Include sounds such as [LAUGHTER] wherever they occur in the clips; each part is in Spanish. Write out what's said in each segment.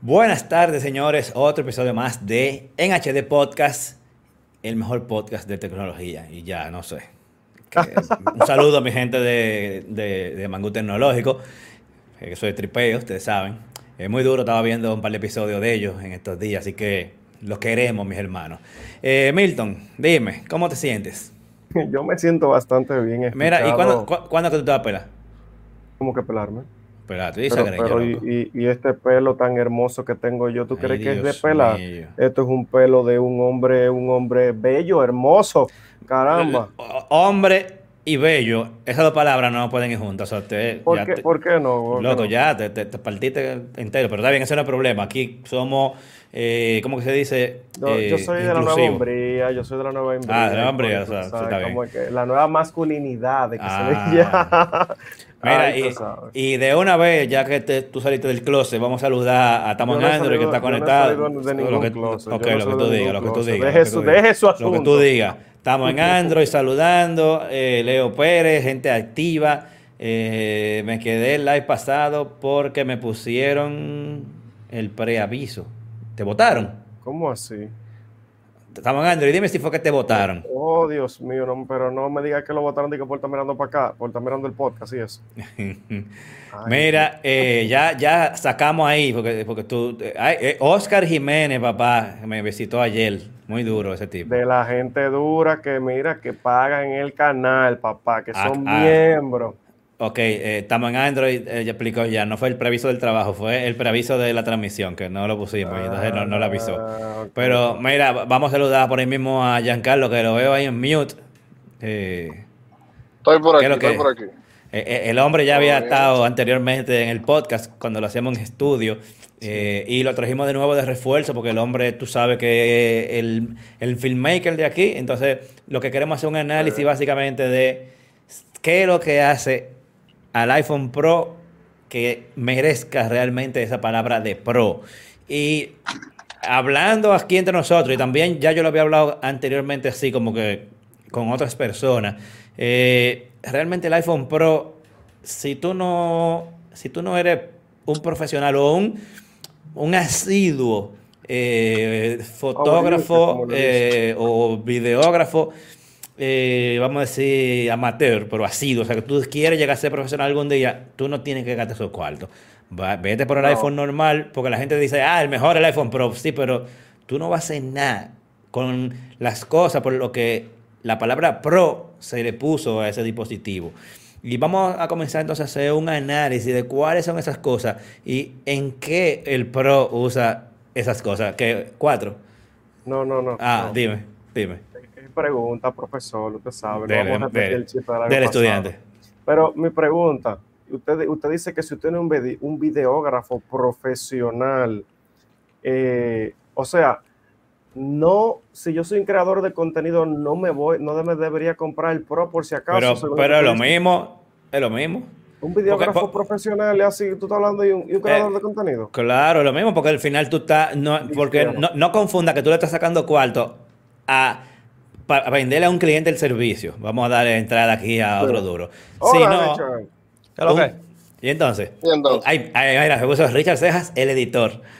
Buenas tardes, señores. Otro episodio más de En HD Podcast, el mejor podcast de tecnología. Y ya, no sé. Que- un saludo a mi gente de, de, de Mangú Tecnológico, eh, que soy tripeo, ustedes saben. Es muy duro, estaba viendo un par de episodios de ellos en estos días, así que los queremos, mis hermanos. Eh, Milton, dime, ¿cómo te sientes? [LAUGHS] Yo me siento bastante bien. Mira, ¿y cuándo, cu- cuándo que tú te vas a pelar? ¿Cómo que pelarme? Pero, y, y- y este pelo tan hermoso que tengo yo, ¿tú Ay, crees que es de mío. Esto es un pelo de un hombre, un hombre bello, hermoso. Caramba. O- Hombre y bello, esas dos palabras no pueden ir juntas. O sea, te- ¿Por qué, te- ¿Por qué no? ¿Por Loco, no? ya te, te- te partiste entero, pero está bien, eso no es problema. Aquí somos, eh, ¿cómo que se dice? Yo, Eh, yo soy de la nueva hombría, yo soy de la nueva hombría. Ah, de la nueva hombría, o sea, está bien. Como que la nueva masculinidad de que Ah. se llama. Mira, Ay, y, de una vez, ya que te- tú saliste del closet, vamos a saludar a Tamo Yo no Android que está no conectado. salido de lo que, closet, no lo que tú digas, lo que tú digas. Deje lo que su- tú digas. deje su Lo que tú asunto. digas. Estamos en [LAUGHS] Android saludando, eh, Leo Pérez, gente activa. Eh, me quedé el live pasado porque me pusieron el preaviso. ¿Te votaron? ¿Cómo así? Estamos en Android, dime si fue que te votaron. Oh, Dios mío, no, pero no me digas que lo votaron de que por estar mirando para acá, por estar mirando el podcast y eso. [LAUGHS] Mira, eh, ya, ya sacamos ahí, porque, porque tú. eh, ay, eh, Oscar Jiménez, papá, me visitó ayer. Muy duro ese tipo. De la gente dura que mira, que pagan el canal, papá, que Ah, son ah. miembros. Ok, eh, estamos en Android, eh, ya explicó ya, no fue el preaviso del trabajo, fue el preaviso de la transmisión, que no lo pusimos, y entonces no, no lo avisó. Ah. Pero mira, va- vamos a saludar por ahí mismo a Giancarlo, que lo veo ahí en mute. Eh, Estoy por ¿Qué aquí, que estoy es? por aquí. Eh, eh, El hombre ya había bien. estado anteriormente en el podcast cuando lo hacíamos en estudio eh, y lo trajimos de nuevo de refuerzo porque el hombre, tú sabes que es el, el filmmaker de aquí, entonces lo que queremos hacer un análisis básicamente de qué es lo que hace al iPhone Pro que merezca realmente esa palabra de Pro. Y hablando aquí entre nosotros, y también ya yo lo había hablado anteriormente así como que con otras personas, eh, realmente el iPhone Pro, si tú no, si tú no eres un profesional o un, un asiduo eh, fotógrafo eh, o videógrafo, eh, vamos a decir amateur, pero asiduo, o sea que tú quieres llegar a ser profesional algún día, tú no tienes que gastar esos cuartos. Va- vete por el No. iPhone normal, porque la gente dice, ah, el mejor el iPhone Pro, sí, pero tú no vas a hacer nada con las cosas por lo que la palabra Pro se le puso a ese dispositivo. Y vamos a comenzar entonces a hacer un análisis de cuáles son esas cosas y en qué el Pro usa esas cosas. ¿Qué? ¿Cuatro? No, no, no. Ah, no. dime, dime. Es Pregunta, profesor, usted sabe. no Dele, vamos a repetir dele. el chiste del año Del pasado. estudiante. Pero mi pregunta, usted, usted dice que si usted es un, vide- un videógrafo profesional, eh, o sea, no, si yo soy un creador de contenido, no me voy, no me debería comprar el Pro por si acaso. Pero, pero es lo mismo, es lo mismo. Un videógrafo Porque- profesional y así, tú estás hablando de un, y un creador Eh, de contenido. Claro, lo mismo, porque al final tú estás, no, porque no, no confunda que tú le estás sacando cuarto a para venderle a un cliente el servicio. Vamos a darle entrada aquí a otro duro. Hola, Si no. Y entonces, Y entonces, ay, ay, mira, se puso Richard Cejas, el editor. [LAUGHS]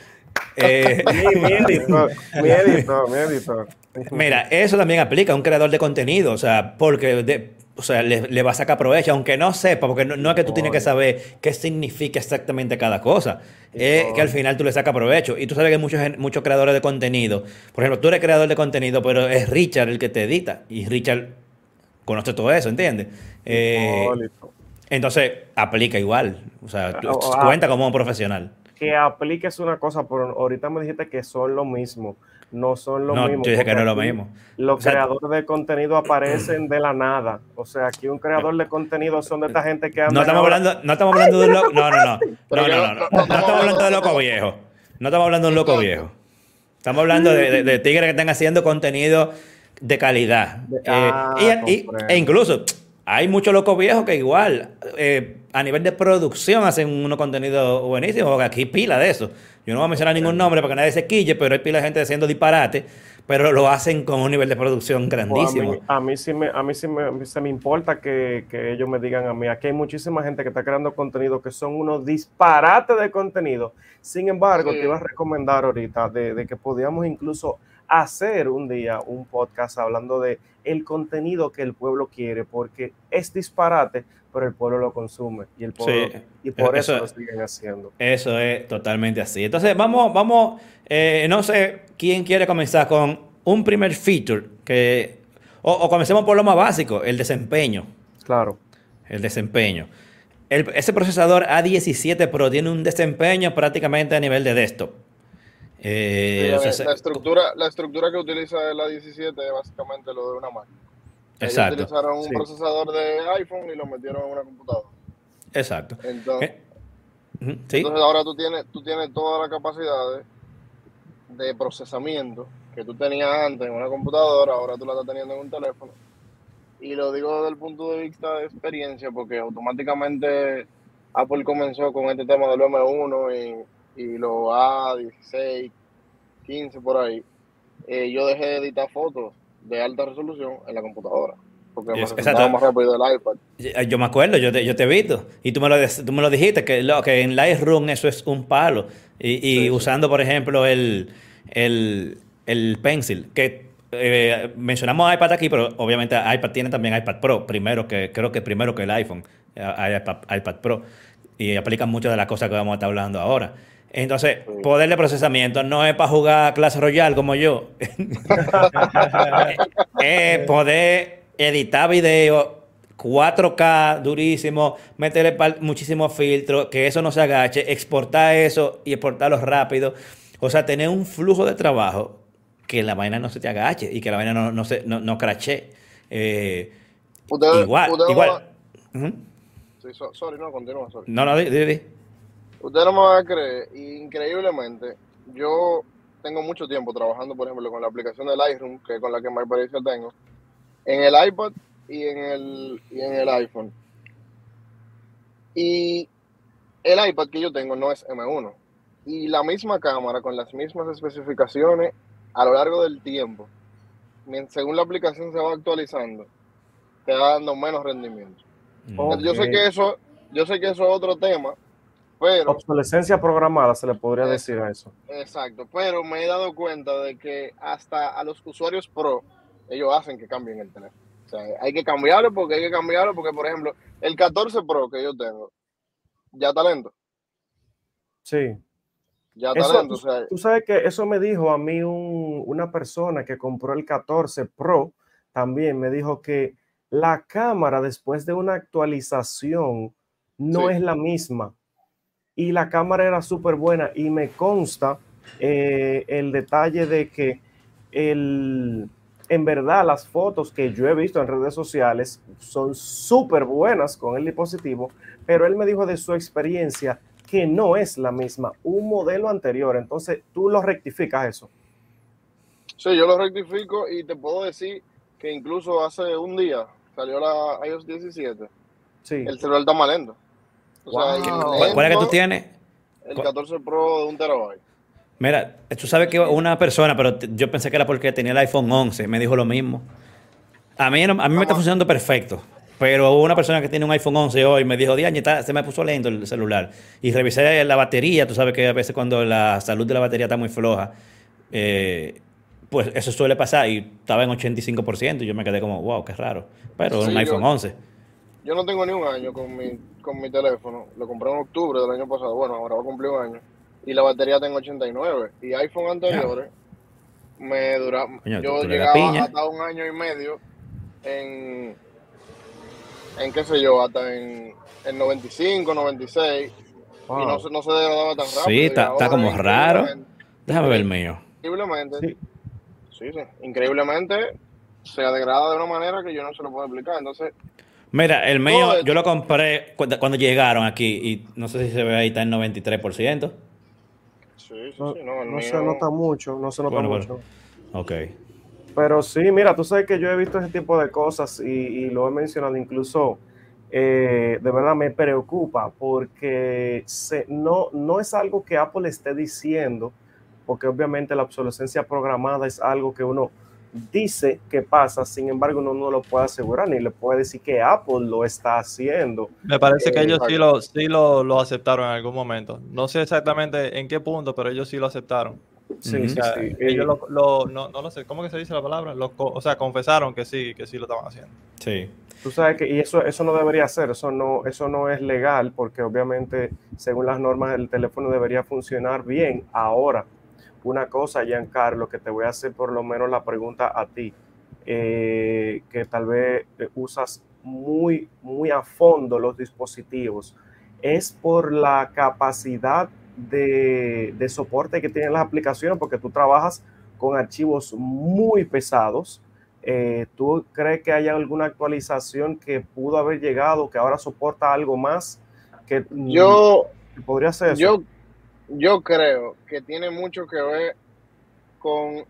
Eh, Mi, mi editor, mi editor, mi editor. [LAUGHS] Mira, eso también aplica a un creador de contenido, o sea, porque de- o sea, le, le va a sacar provecho, aunque no sepa, porque no, no es que tú tienes que saber qué significa exactamente cada cosa, es que al final tú le sacas provecho. Y tú sabes que hay muchos, muchos creadores de contenido, por ejemplo, tú eres creador de contenido, pero es Richard el que te edita, y Richard conoce todo eso, ¿entiendes? Eh, entonces, aplica igual, o sea, tú- Ah, ah. cuenta como un profesional. que apliques una cosa, pero ahorita me dijiste que son lo mismo. No son lo No, mismo. yo dije que no es lo mismo. Los O sea, creadores de contenido aparecen de la nada. O sea, aquí un creador de contenido son de esta gente que anda. No estamos hablando, no estamos hablando de un loco. No, no, no. [LAUGHS] No, no, no, no- estamos hablando de loco viejo. No estamos hablando de un loco viejo. Estamos hablando de, de- de tigres que están haciendo contenido de calidad. De- Eh, ah, y- e incluso hay muchos locos viejos que igual eh, a nivel de producción hacen unos contenidos buenísimos. porque Aquí pila de eso. Yo no voy a mencionar ningún nombre para que nadie se quille, pero hay pila de gente haciendo disparate. pero lo hacen con un nivel de producción grandísimo. Pues a, mí, sí me, a mí sí me, se me importa que, que, ellos me digan a mí, aquí hay muchísima gente que está creando contenido que son unos disparates de contenido. Sin embargo, te iba a recomendar ahorita de, de que podíamos incluso hacer un día un podcast hablando de el contenido que el pueblo quiere, porque es disparate, pero el pueblo lo consume y el pueblo y por eso, lo siguen haciendo. Eso es totalmente así. Entonces, vamos, vamos, eh, no sé quién quiere comenzar con un primer feature que o, comencemos por lo más básico, el desempeño. Claro. El desempeño. ese procesador A17 Pro tiene un desempeño prácticamente a nivel de desktop. Eh, la, estructura, la estructura que utiliza el A17 es básicamente lo de una máquina. Exacto. utilizaron un procesador de iPhone y lo metieron en una computadora. Exacto. Entonces, eh, ahora tú tienes, tú tienes toda la capacidad de, procesamiento que tú tenías antes en una computadora, ahora tú la estás teniendo en un teléfono. Y lo digo desde el punto de vista de experiencia, porque automáticamente Apple comenzó con este tema del M1 y, y los A16, 15 por ahí. Eh, yo dejé de editar fotos de alta resolución en la computadora. Porque es, más rápido el iPad. Yo me acuerdo, yo te, yo te he visto. Y tú me lo, tú me lo dijiste, que, lo, que en Lightroom eso es un palo. Y, y usando, por ejemplo, el, el, el Pencil, que eh, mencionamos iPad aquí, pero obviamente iPad tiene también iPad Pro, primero que, creo que primero que el iPhone, eh, iPad, iPad Pro. Y aplican muchas de las cosas que vamos a estar hablando ahora. Entonces, poder de procesamiento no es para jugar clase royal como yo. [LAUGHS] [LAUGHS] es poder editar video 4K durísimo, meterle muchísimos filtros, que eso no se agache, exportar eso y exportarlo rápido. O sea, tener un flujo de trabajo que la vaina no se te agache y que la vaina no, no, se, no, no crache. Eh, igual, igual. sorry, no, continúa, sorry. No, no, di, di. Usted no me va a creer, increíblemente, yo tengo mucho tiempo trabajando, por ejemplo, con la aplicación del Lightroom, que es con la que más experiencia tengo, en el iPad y en el, y en el iPhone. Y el iPad que yo tengo no es M1. Y la misma cámara, con las mismas especificaciones, a lo largo del tiempo, según la aplicación se va actualizando, te va dando menos rendimiento. Yo sé que eso, yo sé que eso es otro tema, pero, Obsolescencia programada se le podría decir a eso. Exacto, pero me he dado cuenta de que hasta a los usuarios pro, ellos hacen que cambien el teléfono. O sea, hay que cambiarlo porque hay que cambiarlo porque, por ejemplo, el 14 Pro que yo tengo, ya está lento. Sí. Ya está lento. tú, sabes que eso me dijo a mí una persona que compró el 14 Pro, también me dijo que la cámara después de una actualización no es la misma y la cámara era súper buena y me consta eh, el detalle de que el, en verdad las fotos que yo he visto en redes sociales son súper buenas con el dispositivo, pero él me dijo de su experiencia que no es la misma, un modelo anterior, entonces tú lo rectificas eso. Sí, yo lo rectifico y te puedo decir que incluso hace un día salió la iOS 17. Sí. El celular está más lento. ¿Cuál es que tú tienes? El 14 Pro de un terabyte. Mira, tú sabes que una persona, pero yo pensé que era porque tenía el iPhone 11, me dijo lo mismo. A mí, a mí me está funcionando perfecto. Pero una persona que tiene un iPhone 11 hoy me dijo, Diañe, se me puso lento el celular. Y revisé la batería, tú sabes que a veces cuando la salud de la batería está muy floja, eh, pues eso suele pasar y estaba en 85% y yo me quedé como, wow, qué raro. Pero un iPhone 11. Yo no tengo ni un año con mi, con mi teléfono. Lo compré en octubre del año pasado. Bueno, ahora va a cumplir un año. Y la batería tengo 89. Y iPhone anteriores me duraba. yo llegaba hasta un año y medio en. En qué sé yo, hasta en, en 95, 96. Y no, no se degradaba tan rápido. Sí, está, está como raro. Déjame ver el mío. Increíblemente. Sí. sí, sí. Increíblemente se degrada de una manera que yo no se lo puedo explicar. Entonces, Mira, el mío yo lo compré cuando, llegaron aquí y no sé si se ve ahí, está en 93%. Sí, sí, no, sí, no, no se nota mucho, no se nota mucho. Ok. Pero sí, mira, tú sabes que yo he visto ese tipo de cosas y, lo he mencionado incluso, eh, de verdad me preocupa porque se, no, no es algo que Apple esté diciendo, porque obviamente la obsolescencia programada es algo que uno dice que pasa, sin embargo uno no lo puede asegurar ni le puede decir que Apple lo está haciendo. Me parece que ellos sí, lo, sí lo, lo, aceptaron en algún momento. No sé exactamente en qué punto, pero ellos sí lo aceptaron. Sí, sí, sí. Ellos lo, lo, no, no lo sé, ¿cómo que se dice la palabra? Lo, o sea, confesaron que sí, que sí lo estaban haciendo. Sí. Tú sabes que, y eso, eso no debería ser, eso no, eso no es legal, porque obviamente, según las normas, el teléfono debería funcionar bien. Ahora, una cosa, Giancarlo, que te voy a hacer por lo menos la pregunta a ti, eh, que tal vez usas muy, muy a fondo los dispositivos, es por la capacidad de, de, soporte que tienen las aplicaciones, porque tú trabajas con archivos muy pesados. Eh, ¿Tú crees que hay alguna actualización que pudo haber llegado, que ahora soporta algo más? Que, yo podría ser? Yo, yo creo que tiene mucho que ver con,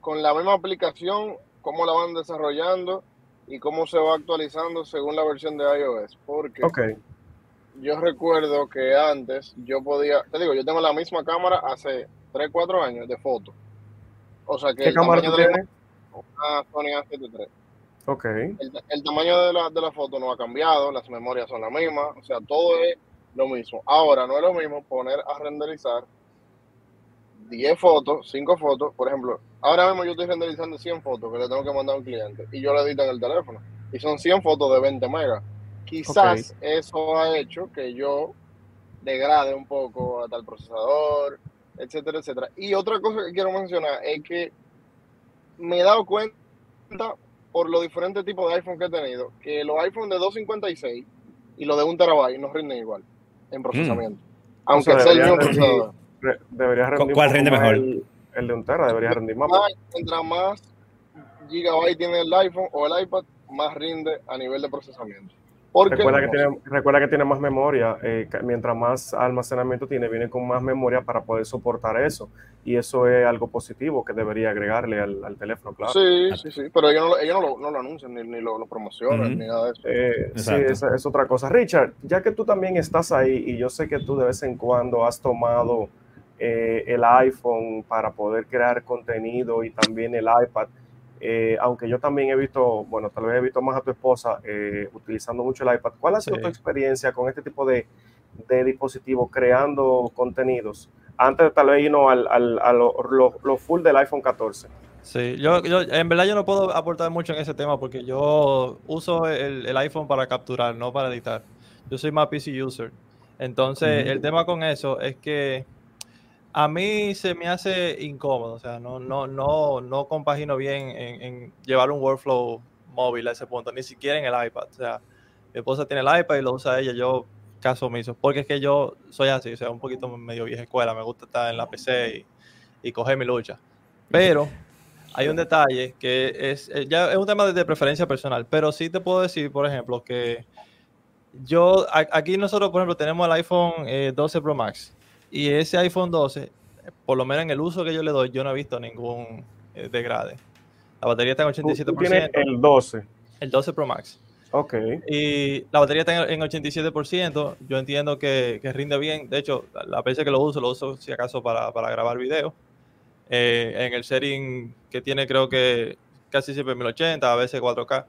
con la misma aplicación, cómo la van desarrollando y cómo se va actualizando según la versión de iOS. Porque okay. yo recuerdo que antes yo podía, te digo, yo tengo la misma cámara hace 3, 4 años de foto. O sea que ¿Qué cámara tú tienes? Una Sony A73. Ok. El, el, tamaño de la, de la foto no ha cambiado, las memorias son las mismas, o sea, todo es lo mismo. Ahora, no es lo mismo poner a renderizar 10 fotos, 5 fotos, por ejemplo, ahora mismo yo estoy renderizando 100 fotos que le tengo que mandar a un cliente y yo le edito en el teléfono y son 100 fotos de 20 megas. Quizás okay. eso ha hecho que yo degrade un poco hasta el procesador, etcétera, etcétera. Y otra cosa que quiero mencionar es que me he dado cuenta por los diferentes tipos de iPhone que he tenido, que los iPhone de 256 y los de un terabyte no rinden igual en procesamiento. Mm. Aunque o sea, sea el mismo procesador. Re, debería rendir ¿Cuál rinde mejor? El, el, de un tera debería rendir más. Mientras más gigabyte tiene el iPhone o el iPad, más rinde a nivel de procesamiento. Porque recuerda, que tiene, recuerda que tiene más memoria, eh, mientras más almacenamiento tiene, viene con más memoria para poder soportar eso. Y eso es algo positivo que debería agregarle al, al teléfono, claro. Sí, sí, sí, pero ellos no, ellos no, lo, no lo, anuncian ni, ni lo, lo, promocionan, uh -huh. ni nada de eso. Eh, sí, es, es, otra cosa. Richard, ya que tú también estás ahí y yo sé que tú de vez en cuando has tomado eh, el iPhone para poder crear contenido y también el iPad, eh, aunque yo también he visto, bueno, tal vez he visto más a tu esposa eh, utilizando mucho el iPad. ¿Cuál ha sido sí. tu experiencia con este tipo de, de dispositivos creando contenidos? Antes de tal vez irnos al, al, a lo, lo, lo, full del iPhone 14. Sí, yo, yo, en verdad yo no puedo aportar mucho en ese tema porque yo uso el, el iPhone para capturar, no para editar. Yo soy más PC user. Entonces, el tema con eso es que a mí se me hace incómodo, o sea, no, no, no, no compagino bien en, llevar un workflow móvil a ese punto, ni siquiera en el iPad. O sea, mi esposa tiene el iPad y lo usa ella, yo caso omiso, porque es que yo soy así, o sea, un poquito medio vieja escuela, me gusta estar en la PC y, y coger mi lucha. Pero hay un detalle que es, eh, ya es un tema de preferencia personal, pero sí te puedo decir, por ejemplo, que yo, aquí nosotros, por ejemplo, tenemos el iPhone eh, 12 Pro Max y ese iPhone 12, por lo menos en el uso que yo le doy, yo no he visto ningún eh, degrade. La batería está en 87%. ¿Tú tienes el 12. El 12 Pro Max. Ok. Y la batería está en 87%. Yo entiendo que, que rinde bien. De hecho, la veces que lo uso, lo uso si acaso para, para grabar video. Eh, en el setting que tiene, creo que casi siempre 1080, a veces 4K.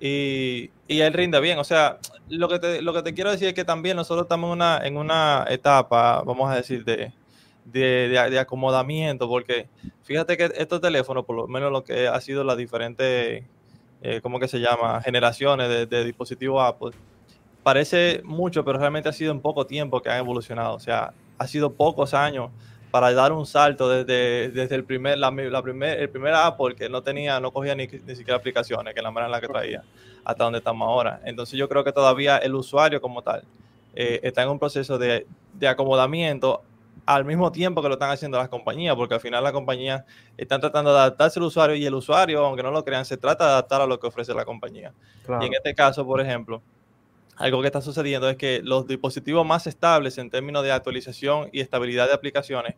Y, y, él rinde bien. O sea, lo que, te, lo que te quiero decir es que también nosotros estamos en una, en una etapa, vamos a decir, de, de, de, de, acomodamiento, porque fíjate que estos teléfonos, por lo menos lo que ha sido las diferentes, eh, ¿cómo que se llama?, generaciones de, de, dispositivos Apple, parece mucho, pero realmente ha sido en poco tiempo que han evolucionado. O sea, ha sido pocos años para dar un salto desde, desde el primer, la, la primer, el primer Apple que no tenía, no cogía ni, ni siquiera aplicaciones, que la manera en la que traía, hasta donde estamos ahora. Entonces yo creo que todavía el usuario como tal eh, está en un proceso de, de, acomodamiento al mismo tiempo que lo están haciendo las compañías, porque al final las compañías están tratando de adaptarse al usuario y el usuario, aunque no lo crean, se trata de adaptar a lo que ofrece la compañía. Claro. Y en este caso, por ejemplo, algo que está sucediendo es que los dispositivos más estables en términos de actualización y estabilidad de aplicaciones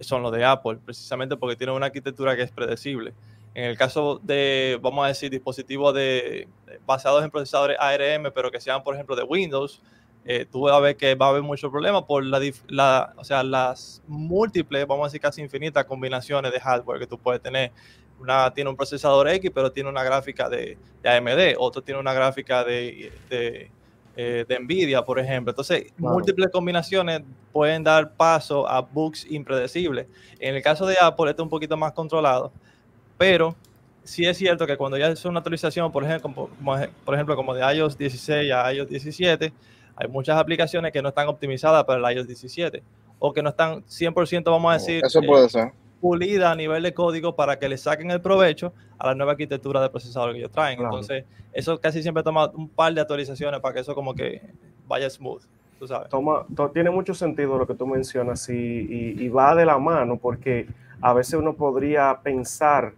son los de Apple, precisamente porque tienen una arquitectura que es predecible. En el caso de, vamos a decir, dispositivos de, basados en procesadores ARM, pero que sean, por ejemplo, de Windows, eh, tú vas a ver que va a haber mucho problema por la, o sea, las múltiples, vamos a decir casi infinitas combinaciones de hardware que tú puedes tener. Una tiene un procesador X, pero tiene una gráfica de, AMD, otro tiene una gráfica de, eh, Nvidia, por ejemplo. Entonces, múltiples combinaciones pueden dar paso a bugs impredecibles. En el caso de Apple, esto es un poquito más controlado, pero sí es cierto que cuando ya es una actualización, por ejemplo, como, por ejemplo, como de iOS 16 a iOS 17, hay muchas aplicaciones que no están optimizadas para el iOS 17 o que no están 100%, vamos a decir, Eso puede ser. Pulida a nivel de código para que le saquen el provecho a la nueva arquitectura de procesador que ellos traen. Entonces, eso casi siempre toma un par de actualizaciones para que eso como que vaya smooth. Tú sabes. Toma, tiene mucho sentido lo que tú mencionas y va de la mano porque a veces uno podría pensar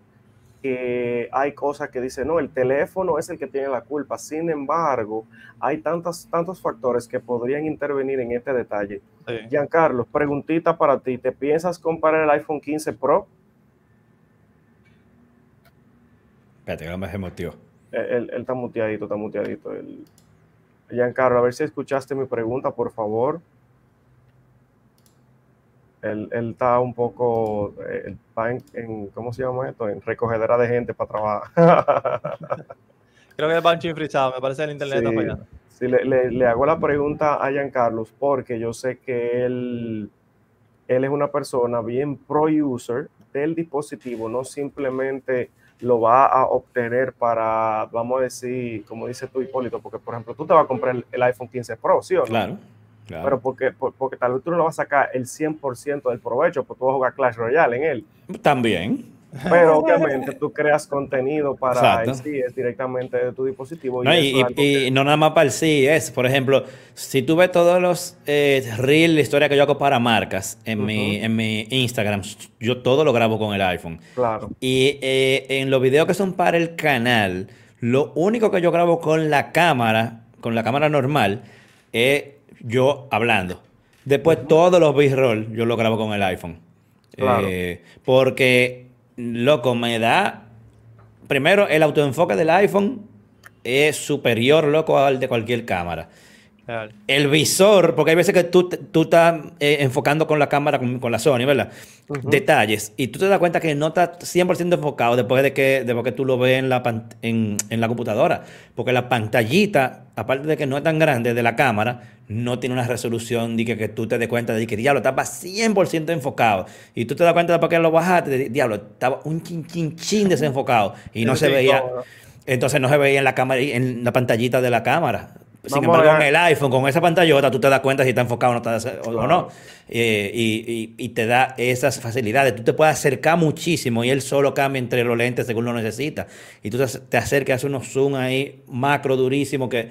que hay cosas que dicen, no, el teléfono es el que tiene la culpa. Sin embargo, hay tantos, tantos factores que podrían intervenir en este detalle. Giancarlo, preguntita para ti. ¿Te piensas comprar el iPhone 15 Pro? Espérate, que no me se Él, está muteadito, está muteadito. Giancarlo, a ver si escuchaste mi pregunta, por favor. Él, está un poco, eh, en, ¿cómo se llama esto? En recogedera de gente para trabajar. [LAUGHS] Creo que el banco frisado, me parece el internet sí, está Sí, le, le, hago la pregunta a Carlos porque yo sé que él, él es una persona bien pro-user del dispositivo, no simplemente lo va a obtener para, vamos a decir, como dice tú, Hipólito, porque por ejemplo, tú te vas a comprar el, el iPhone 15 Pro, ¿sí o no? Claro. Pero porque, porque tal vez tú no lo vas a sacar el 100% del provecho, porque tú vas a jugar Clash Royale en él. También. Pero [LAUGHS] obviamente tú creas contenido para el CES directamente de tu dispositivo. Y, no nada más para el CES. Por ejemplo, si tú ves todos los eh, reels, historia que yo hago para marcas en, mi, en mi Instagram, yo todo lo grabo con el iPhone. Claro. Y eh, en los videos que son para el canal, lo único que yo grabo con la cámara, con la cámara normal, es yo hablando. Después todos los B-roll yo lo grabo con el iPhone. Eh, porque, loco, me da... Primero, el autoenfoque del iPhone es superior, loco, al de cualquier cámara. El visor, porque hay veces que tú, tú estás eh, enfocando con la cámara, con, la Sony, ¿verdad? Detalles. Y tú te das cuenta que no está 100% enfocado después de que, después que tú lo ves en la, en, en la computadora. Porque la pantallita, aparte de que no es tan grande de la cámara, no tiene una resolución de que, que tú te des cuenta de que, diablo, estaba 100% enfocado. Y tú te das cuenta de por qué lo bajaste, diablo, estaba un chin, chin, chin [LAUGHS] desenfocado. Y no se veía... Entonces no se veía en la cámara, en la pantallita de la cámara. Sin embargo, con el iPhone, con esa pantallota, tú te das cuenta si está enfocado o no, está, o, no. Eh, y, y, te da esas facilidades. Tú te puedes acercar muchísimo y él solo cambia entre los lentes según lo necesita. Y tú te, acercas, haces unos zoom ahí macro durísimo que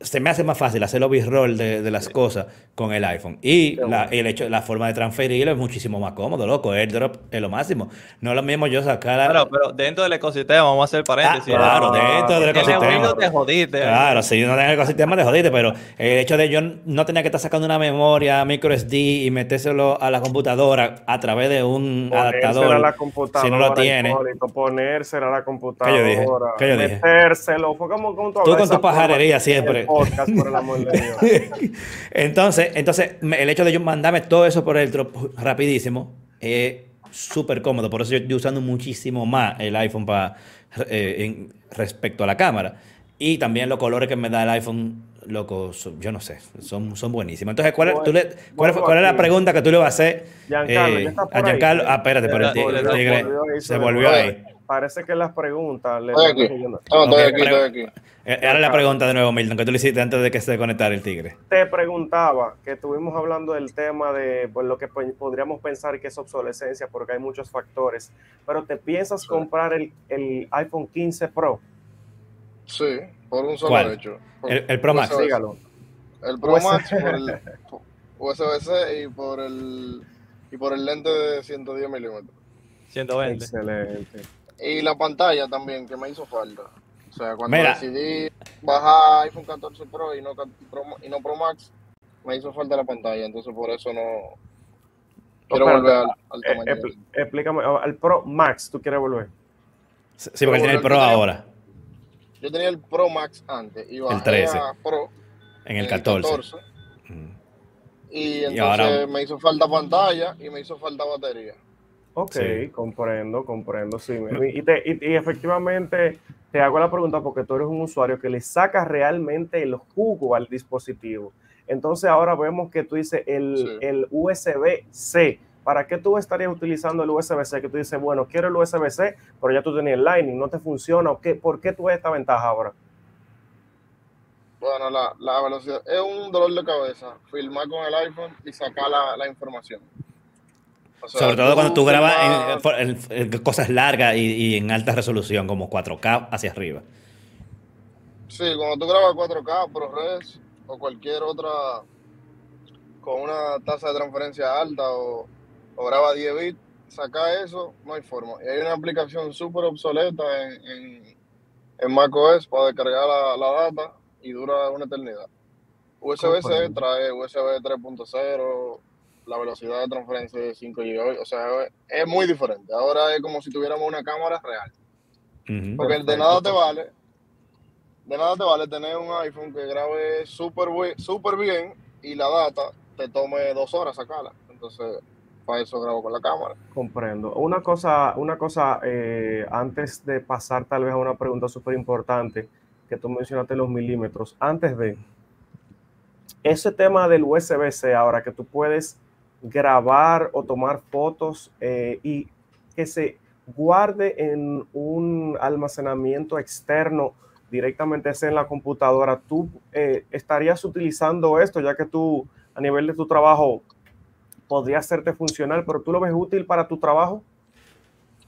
se me hace más fácil hacer los b-roll de, las cosas con el iPhone. Y la, el hecho, la forma de transferirlo es muchísimo más cómodo, loco. AirDrop es lo máximo. No es lo mismo yo sacar. Claro, pero dentro del ecosistema, vamos a hacer paréntesis. Ah, claro, dentro del ecosistema. te jodiste. Claro, si no tienes el ecosistema, te jodiste. Pero el hecho de yo no tenía que estar sacando una memoria micro SD y metérselo a la computadora a través de un adaptador. A la computadora, si no lo tiene. Ponérselo a la computadora. ¿Qué yo dije? ¿Qué yo dije? Metérselo. Fue como, como tú, tú con tu pajarería siempre podcast, por el amor de Dios. [LAUGHS] entonces, entonces, el hecho de yo mandarme todo eso por el drop rapidísimo es súper cómodo. Por eso yo estoy usando muchísimo más el iPhone para eh, respecto a la cámara. Y también los colores que me da el iPhone, loco, yo no sé, son, son buenísimos. Entonces, ¿cuál, es, cuál, es la pregunta que tú le vas a hacer eh, a Giancarlo? Ah, espérate, pero el tigre, se volvió ahí parece que las preguntas. Le estoy aquí. No, estoy aquí, estoy aquí. Eh, ahora la pregunta de nuevo, Milton, que tú le hiciste antes de que se conectara el tigre. Te preguntaba que estuvimos hablando del tema de pues, lo que podríamos pensar que es obsolescencia, porque hay muchos factores. Pero ¿te piensas comprar el, el, iPhone 15 Pro? Sí, por un solo hecho. el, Pro Max. Dígalo. El Pro Max por el USB-C y por el, y por el lente de 110 milímetros. 120. Excelente y la pantalla también, que me hizo falta. O sea, cuando decidí bajar iPhone 14 Pro y no, Pro y no Pro Max, me hizo falta la pantalla. Entonces, por eso no. Quiero volver al, al eh, explícame, al Pro Max, ¿tú quieres volver? Sí, porque tiene el Pro ahora. Yo tenía el Pro Max antes y bajé a Pro En el 14. Y entonces me hizo falta pantalla y me hizo falta batería. Ok, comprendo, comprendo, sí. Y, y, efectivamente te hago la pregunta porque tú eres un usuario que le saca realmente el jugo al dispositivo. Entonces ahora vemos que tú dices el, el USB-C. ¿Para qué tú estarías utilizando el USB-C? Que tú dices, bueno, quiero el USB-C, pero ya tú tenías el Lightning, no te funciona. ¿o qué? ¿Por qué tú ves esta ventaja ahora? Bueno, la, la, velocidad es un dolor de cabeza, filmar con el iPhone y sacar la, la información. Sobre todo cuando tú grabas en, cosas largas y, y, en alta resolución, como 4K hacia arriba. Sí, cuando tú grabas 4K, ProRes o cualquier otra con una tasa de transferencia alta o, o graba 10 bits, saca eso, no hay forma. Y hay una aplicación súper obsoleta en, en, en macOS para descargar la, la data y dura una eternidad. USB-C trae USB 3.0, la velocidad de transferencia de 5 GB, o sea, es muy diferente. Ahora es como si tuviéramos una cámara real. Porque de nada te vale, de nada te vale tener un iPhone que grabe súper super bien y la data te tome dos horas sacarla. Entonces, para eso grabo con la cámara. Comprendo. Una cosa, una cosa eh, antes de pasar tal vez a una pregunta súper importante que tú mencionaste los milímetros, antes de ese tema del USB-C, ahora que tú puedes grabar o tomar fotos eh, y que se guarde en un almacenamiento externo directamente en la computadora, ¿tú eh, estarías utilizando esto ya que tú a nivel de tu trabajo podría hacerte funcional, pero tú lo ves útil para tu trabajo?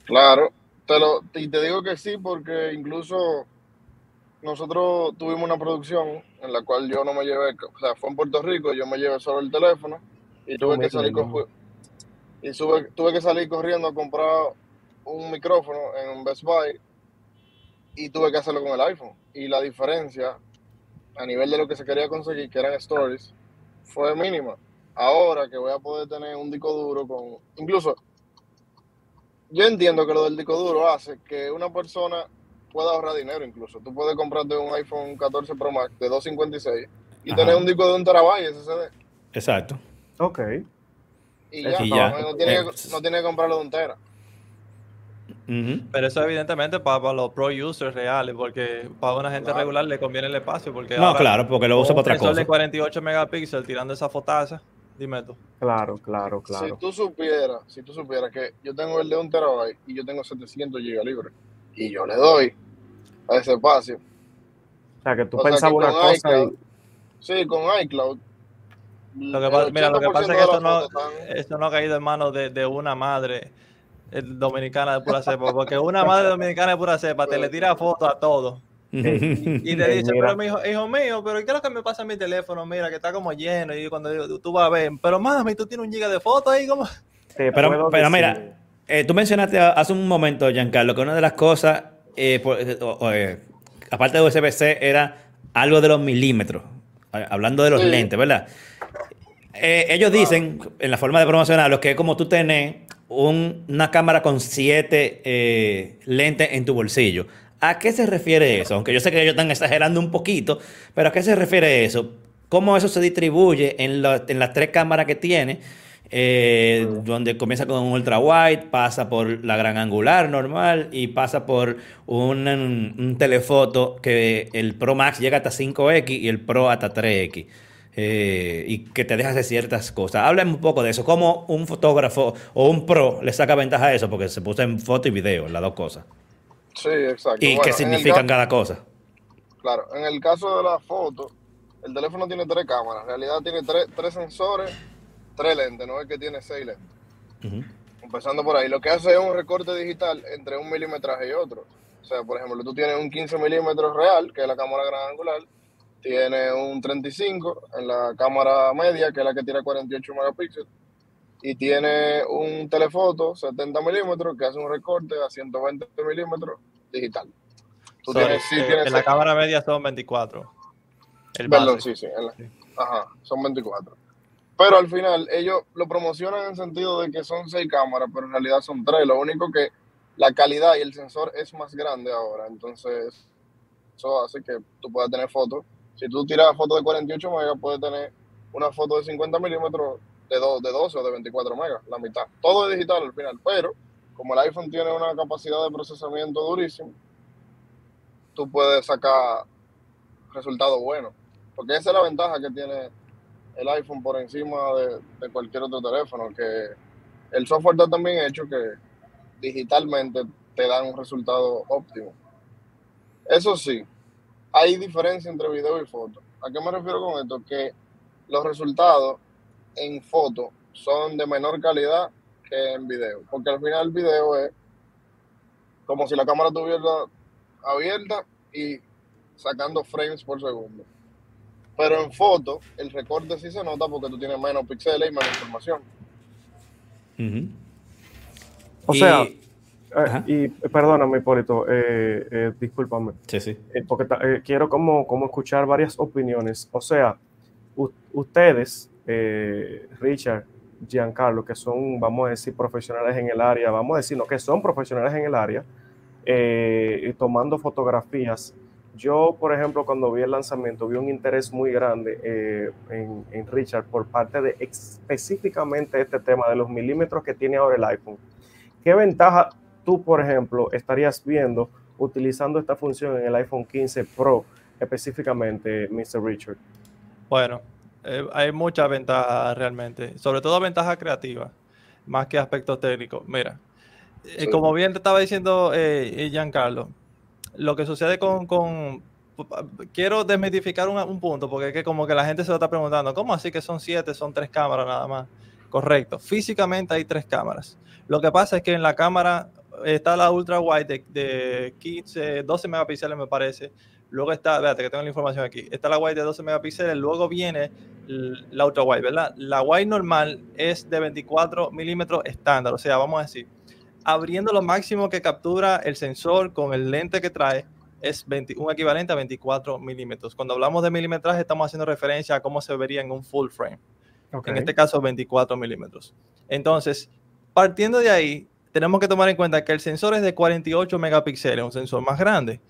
Claro, te lo, y te digo que sí, porque incluso nosotros tuvimos una producción en la cual yo no me llevé, o sea, fue en Puerto Rico, yo me llevé solo el teléfono y tuve que salir y tuve que salir corriendo a comprar un micrófono en Best Buy y tuve que hacerlo con el iPhone. Y la diferencia a nivel de lo que se quería conseguir, que eran stories, fue mínima. Ahora que voy a poder tener un disco duro con... Incluso, yo entiendo que lo del disco duro hace que una persona puede ahorrar dinero incluso. Tú puedes comprarte un iPhone 14 Pro Max de 256 y tener un disco de un terabyte SSD. Exacto. Ok. Y ya, No, tiene que, no tiene que comprarlo de un tera. Pero eso evidentemente para, los pro users reales, porque para una gente regular le conviene el espacio. Porque no, claro, porque lo usa para otra cosa. de 48 megapíxeles tirando esa fotaza, dime tú. Claro, claro, claro. Si tú supieras, si tú supieras que yo tengo el de un terabyte y yo tengo 700 GB libre y yo le doy a ese espacio. O sea, que tú pensabas una cosa. Sí, con iCloud. Lo que pasa, mira, lo que pasa es que esto no, esto no ha caído en manos de, de una madre dominicana de pura cepa, porque una madre dominicana de pura cepa te le tira fotos a todo. [LAUGHS] Y, te dice, pero mi hijo, hijo mío, pero ¿qué es lo que me pasa en mi teléfono? Mira, que está como lleno. Y cuando digo, tú vas a ver, pero mami, tú tienes un giga de fotos ahí, como. Pero, pero mira, eh, tú mencionaste hace un momento, Giancarlo, que una de las cosas eh, eh, aparte de USB-C, era algo de los milímetros. Hablando de los lentes, ¿verdad? Eh, ellos dicen, en la forma de promocionarlos, que es como tú tenés una cámara con siete lentes en tu bolsillo. ¿A qué se refiere eso? Aunque yo sé que ellos están exagerando un poquito, pero ¿a qué se refiere eso? ¿Cómo eso se distribuye en, en las tres cámaras que tiene? Eh, donde comienza con un ultra wide, pasa por la gran angular normal y pasa por un, telefoto que el Pro Max llega hasta 5X y el Pro hasta 3X. Eh, y que te deja hacer ciertas cosas. Háblame un poco de eso. ¿Cómo un fotógrafo o un pro le saca ventaja a eso? Porque se puso en foto y video, las dos cosas. Sí, exacto. ¿Y qué significan cada cosa? Claro, en el caso de la foto, el teléfono tiene tres cámaras. En realidad tiene tres, tres sensores tres lentes, no es que tiene seis lentes. Empezando por ahí. Lo que hace es un recorte digital entre un milimetraje y otro. O sea, por ejemplo, tú tienes un 15 milímetros real, que es la cámara gran angular, tiene un 35 en la cámara media, que es la que tiene 48 megapíxeles, y tiene un telefoto 70 milímetros que hace un recorte a 120 milímetros digital. Tú tienes, sí, eh, en la cámara media son 24. El Perdón, sí, sí. ajá, son 24. Pero al final ellos lo promocionan en sentido de que son seis cámaras, pero en realidad son tres. Lo único que la calidad y el sensor es más grande ahora. Entonces, eso hace que tú puedas tener fotos Si tú tiras foto de 48 megas, puedes tener una foto de 50 milímetros de, de 12 o de 24 megas, la mitad. Todo es digital al final, pero como el iPhone tiene una capacidad de procesamiento durísimo, tú puedes sacar resultados buenos. Porque esa es la ventaja que tiene el iPhone por encima de, cualquier otro teléfono, que el software está también hecho que digitalmente te dan un resultado óptimo. Eso sí, hay diferencia entre video y foto. ¿A qué me refiero con esto? Que los resultados en foto son de menor calidad que en video, porque al final el video es como si la cámara estuviera abierta y sacando frames por segundo. Pero en foto, el recorte sí se nota porque tú tienes menos píxeles y menos información. O sea, eh, y perdóname, Hipólito, eh, eh, discúlpame. Sí, sí. Eh, porque quiero como, como escuchar varias opiniones. O sea, ustedes, Richard, Giancarlo, que son, vamos a decir, profesionales en el área, vamos a decir, no, que son profesionales en el área, tomando fotografías yo, por ejemplo, cuando vi el lanzamiento, vi un interés muy grande eh, en, Richard por parte de específicamente este tema de los milímetros que tiene ahora el iPhone. ¿Qué ventaja tú, por ejemplo, estarías viendo utilizando esta función en el iPhone 15 Pro específicamente, Mr. Richard? Bueno, eh, hay muchas ventajas realmente, sobre todo ventajas creativas, más que aspectos técnicos. Mira, eh, como bien te estaba diciendo Giancarlo, lo que sucede con, con quiero desmitificar un, un, punto, porque es que como que la gente se lo está preguntando, ¿cómo así que son siete, son tres cámaras nada más? Correcto, físicamente hay tres cámaras. Lo que pasa es que en la cámara está la ultra wide de, 15, 12 megapíxeles me parece. Luego está, espérate que tengo la información aquí, está la wide de 12 megapíxeles, luego viene la ultra wide, ¿verdad? La wide normal es de 24 milímetros estándar, o sea, vamos a decir, abriendo lo máximo que captura el sensor con el lente que trae, es un equivalente a 24 milímetros. Cuando hablamos de milimetraje, estamos haciendo referencia a cómo se vería en un full frame. En este caso, 24 milímetros. Entonces, partiendo de ahí, tenemos que tomar en cuenta que el sensor es de 48 megapíxeles, un sensor más grande.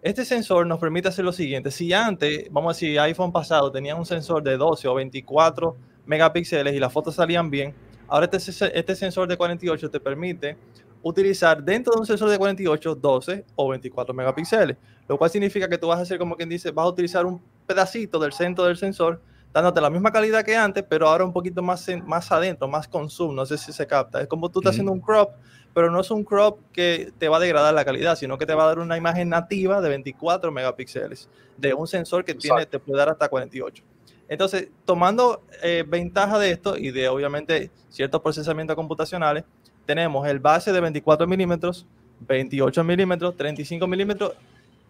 Este sensor nos permite hacer lo siguiente. Si antes, vamos a decir, iPhone pasado tenía un sensor de 12 o 24 megapíxeles y las fotos salían bien, Ahora este, este sensor de 48 te permite utilizar dentro de un sensor de 48 12 o 24 megapíxeles, lo cual significa que tú vas a hacer como quien dice, vas a utilizar un pedacito del centro del sensor dándote la misma calidad que antes, pero ahora un poquito más, más adentro, más con zoom, no sé si se capta. Es como tú estás haciendo un crop, pero no es un crop que te va a degradar la calidad, sino que te va a dar una imagen nativa de 24 megapíxeles de un sensor que tiene, te puede dar hasta 48. Entonces, tomando eh, ventaja de esto y de obviamente ciertos procesamientos computacionales, tenemos el base de 24 milímetros, 28 milímetros, 35 milímetros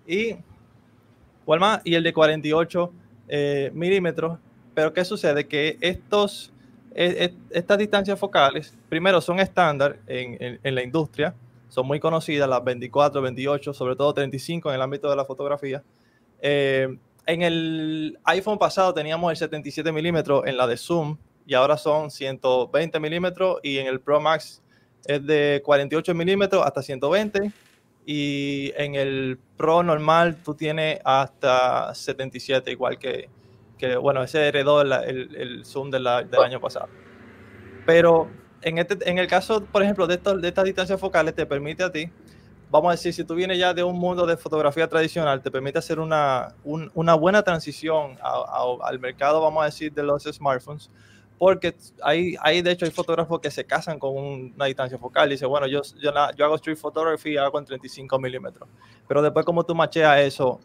y, ¿cuál más? y el de 48 eh, milímetros. Pero ¿qué sucede? Que estos, e, e, estas distancias focales, primero, son estándar en, en, la industria, son muy conocidas, las 24, 28, sobre todo 35 en el ámbito de la fotografía. Eh, en el iPhone pasado teníamos el 77 milímetros en la de Zoom y ahora son 120 milímetros y en el Pro Max es de 48 milímetros hasta 120 y en el Pro normal tú tienes hasta 77 igual que, que bueno, ese heredó el, el, Zoom del año pasado. Pero en, este, en el caso, por ejemplo, de, de estas distancias focales te permite a ti vamos a decir, si tú vienes ya de un mundo de fotografía tradicional, te permite hacer una, una buena transición al mercado, vamos a decir, de los smartphones, porque hay, hay, de hecho, hay fotógrafos que se casan con una distancia focal y dicen, bueno, yo, yo, yo hago street photography y hago en 35 milímetros, pero después como tú macheas eso,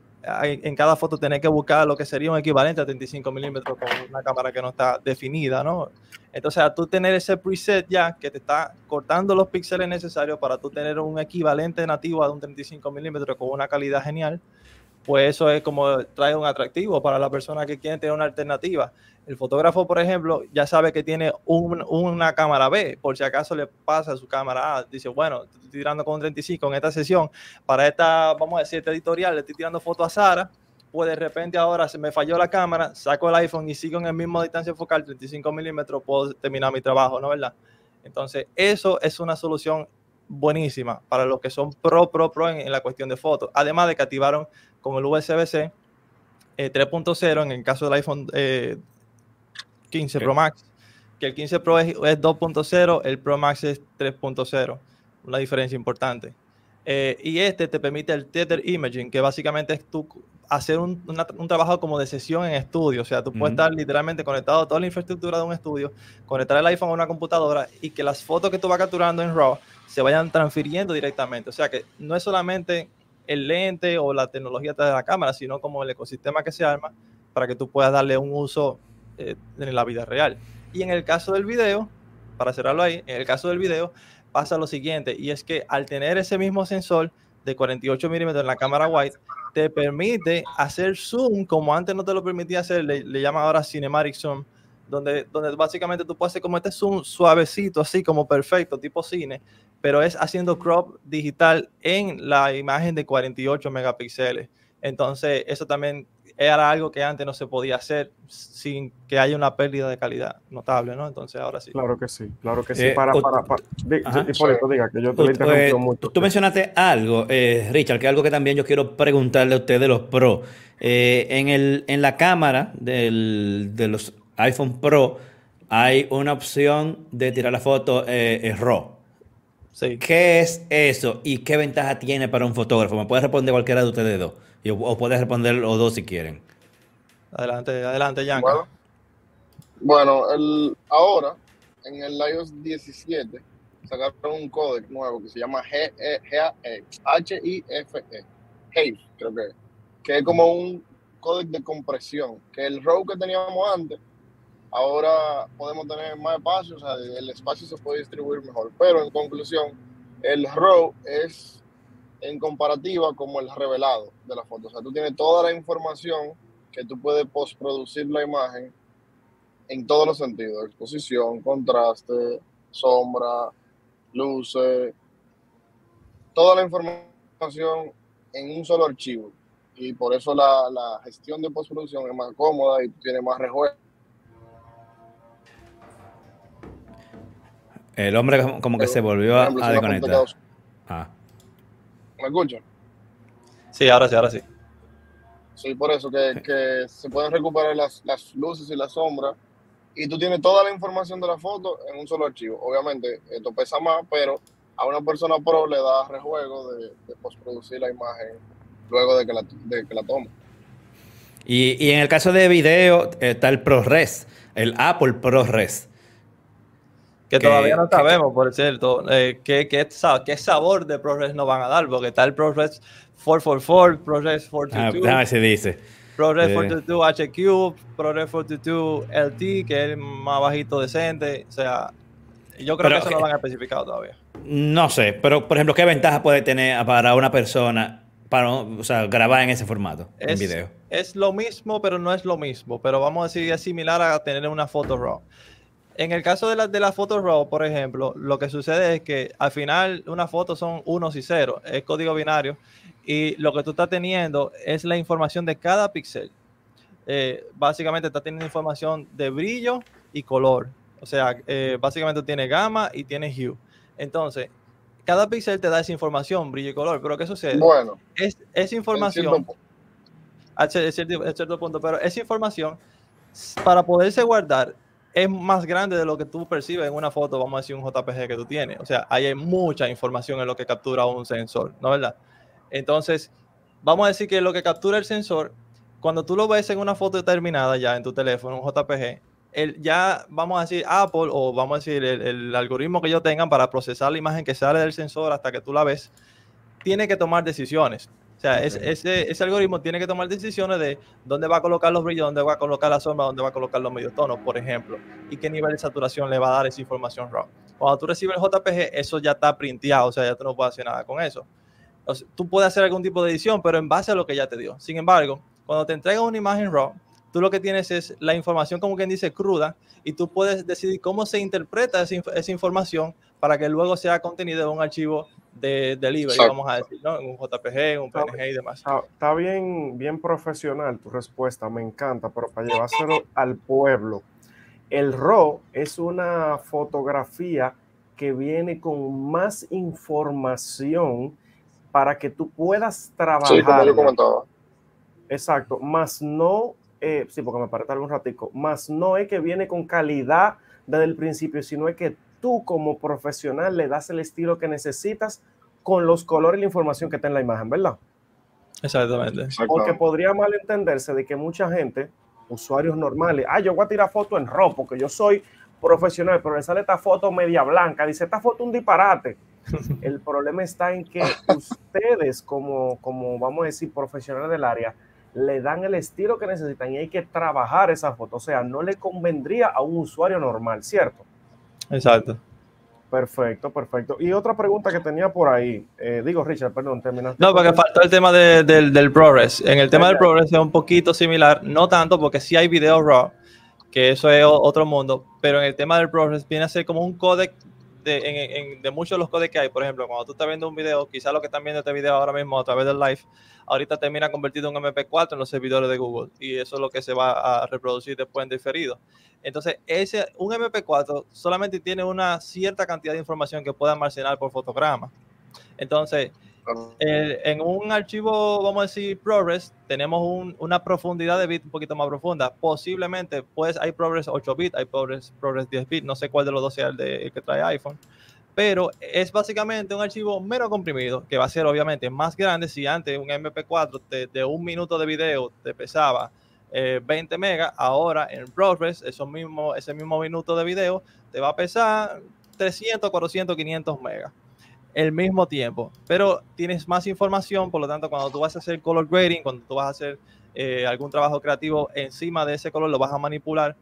en cada foto tenés que buscar lo que sería un equivalente a 35 milímetros con una cámara que no está definida, ¿no? Entonces, a tú tener ese preset ya que te está cortando los píxeles necesarios para tú tener un equivalente nativo a un 35 milímetros con una calidad genial, pues eso es como trae un atractivo para la persona que quiere tener una alternativa. El fotógrafo, por ejemplo, ya sabe que tiene una cámara B, por si acaso le pasa a su cámara A, dice, bueno, estoy tirando con un 35 en esta sesión, para esta, vamos a decir, este editorial, le estoy tirando foto a Sara, pues de repente ahora se me falló la cámara, saco el iPhone y sigo en el mismo distancia focal, 35 milímetros, puedo terminar mi trabajo, ¿no? ¿Verdad? Entonces, eso es una solución buenísima para los que son pro, pro, pro en, la cuestión de fotos. Además de que activaron con el USB-C 3.0 en el caso del iPhone 15 Pro Max, que el 15 Pro es, 2.0, el Pro Max es 3.0, una diferencia importante. y este te permite el Tether Imaging, que básicamente es tu hacer un, un, trabajo como de sesión en estudio. O sea, tú puedes estar literalmente conectado a toda la infraestructura de un estudio, conectar el iPhone a una computadora y que las fotos que tú vas capturando en RAW se vayan transfiriendo directamente. O sea, que no es solamente el lente o la tecnología de la cámara, sino como el ecosistema que se arma para que tú puedas darle un uso eh, en la vida real. Y en el caso del video, para cerrarlo ahí, en el caso del video pasa lo siguiente, y es que al tener ese mismo sensor de 48 milímetros en la cámara wide, te permite hacer zoom como antes no te lo permitía hacer, le, llaman ahora cinematic zoom, donde, donde básicamente tú puedes hacer como este zoom suavecito, así como perfecto, tipo cine, pero es haciendo crop digital en la imagen de 48 megapíxeles. Entonces, eso también era algo que antes no se podía hacer sin que haya una pérdida de calidad notable, ¿no? Entonces ahora sí. Claro que sí, claro que sí. Eh, para, para, para, diga que yo te lo pues, mucho. Tú mencionaste algo, eh, Richard, que es algo que también yo quiero preguntarle a ustedes, los Pro. Eh, en, el, en la cámara del, de los iPhone Pro hay una opción de tirar la foto RAW. Sí. ¿Qué es eso y qué ventaja tiene para un fotógrafo? ¿Me puede responder cualquiera de ustedes dos? o puedes responder los dos si quieren. Adelante, adelante, Jan. Bueno, el, ahora en el iOS 17 sacaron un código nuevo que se llama -E, H-I-F-E, HIF, creo que que es como un código de compresión, que el RAW que teníamos antes, ahora podemos tener más espacio, o sea, el espacio se puede distribuir mejor, pero en conclusión, el RAW es en comparativa como el revelado de la foto. O sea, tú tienes toda la información que tú puedes postproducir la imagen en todos los sentidos, exposición, contraste, sombra, luces, toda la información en un solo archivo. Y por eso la, la gestión de postproducción es más cómoda y tiene más rejuego. El hombre como que se volvió a, desconectar. Ah. ¿Me escuchan? Sí, ahora sí, ahora sí. Sí, por eso que, se pueden recuperar las, luces y las sombras y tú tienes toda la información de la foto en un solo archivo. Obviamente, esto pesa más, pero a una persona pro le da rejuego de, de postproducir la imagen luego de que la, de que la toma. Y, y, en el caso de video está el ProRes, el Apple ProRes. Que, todavía no sabemos, por cierto, eh, qué, qué, qué, sabor de ProRes nos van a dar, porque está el ProRes 444, ProRes 422. Ah, se dice. ProRes 422 HQ, ProRes 422 LT, que es el más bajito decente. O sea, yo creo que eso no lo han especificado todavía. No sé, pero por ejemplo, ¿qué ventaja puede tener para una persona para o sea, grabar en ese formato, en video? Es lo mismo, pero no es lo mismo. Pero vamos a decir, es similar a tener una foto RAW. En el caso de la, de la foto RAW, por ejemplo, lo que sucede es que al final una foto son unos y ceros, es código binario, y lo que tú estás teniendo es la información de cada píxel. Eh, básicamente está teniendo información de brillo y color. O sea, eh, básicamente tiene gamma y tiene hue. Entonces, cada píxel te da esa información, brillo y color. Pero ¿qué sucede? Bueno, es, esa información, a cierto punto, pero esa información, para poderse guardar, es más grande de lo que tú percibes en una foto, vamos a decir un JPG que tú tienes. O sea, hay mucha información en lo que captura un sensor, ¿no verdad? Entonces, vamos a decir que lo que captura el sensor, cuando tú lo ves en una foto determinada ya en tu teléfono, un JPG, el, ya vamos a decir Apple o vamos a decir el, el algoritmo que ellos tengan para procesar la imagen que sale del sensor hasta que tú la ves, tiene que tomar decisiones. O sea, ese, ese, algoritmo tiene que tomar decisiones de dónde va a colocar los brillos, dónde va a colocar la sombra, dónde va a colocar los medios tonos, por ejemplo, y qué nivel de saturación le va a dar esa información RAW. Cuando tú recibes el JPG, eso ya está printeado, o sea, ya tú no puedes hacer nada con eso. tú puedes hacer algún tipo de edición, pero en base a lo que ya te dio. Sin embargo, cuando te entregan una imagen RAW, tú lo que tienes es la información, como quien dice, cruda, y tú puedes decidir cómo se interpreta esa, esa información para que luego sea contenido en un archivo de delivery, vamos a decir, ¿no? En un JPG, un PNG y demás. Está, bien, bien profesional tu respuesta, me encanta, pero para llevárselo al pueblo, el RAW es una fotografía que viene con más información para que tú puedas trabajar. Exacto, más no, eh, sí, porque me parece algún ratico, más no es que viene con calidad desde el principio, sino es que tú como profesional le das el estilo que necesitas con los colores y la información que está en la imagen, ¿verdad? Exactamente. Porque podría malentenderse de que mucha gente, usuarios normales, ah, yo voy a tirar foto en rojo porque yo soy profesional, pero le sale esta foto media blanca, dice, esta foto un disparate. [LAUGHS] El problema está en que ustedes, como, como vamos a decir, profesionales del área, le dan el estilo que necesitan y hay que trabajar esa foto. O sea, no le convendría a un usuario normal, ¿cierto? Exacto. Perfecto, perfecto. Y otra pregunta que tenía por ahí, eh, digo Richard, perdón, terminaste. No, porque faltó el tema del, del ProRes. En el tema del ProRes es un poquito similar, no tanto porque sí hay video RAW, que eso es otro mundo, pero en el tema del ProRes viene a ser como un codec de, muchos de los codecs que hay. Por ejemplo, cuando tú estás viendo un video, quizás lo que están viendo este video ahora mismo a través del live, ahorita termina convertido en un MP4 en los servidores de Google y eso es lo que se va a reproducir después en diferido. Entonces, ese, un MP4 solamente tiene una cierta cantidad de información que puede almacenar por fotograma. Entonces, en un archivo, vamos a decir, ProRes, tenemos una profundidad de bit un poquito más profunda. Posiblemente, pues hay ProRes 8 bit, hay ProRes, ProRes 10 bit, no sé cuál de los dos sea el, de, que trae iPhone. Pero es básicamente un archivo menos comprimido, que va a ser obviamente más grande si antes un MP4 de, un minuto de video te pesaba 20 eh, megas, ahora en mismo, ese mismo minuto de video te va a pesar 300, 400, 500 megas el mismo tiempo, pero tienes más información, por lo tanto, cuando tú vas a hacer color grading, cuando tú vas a hacer eh, algún trabajo creativo encima de ese color, lo vas a manipular,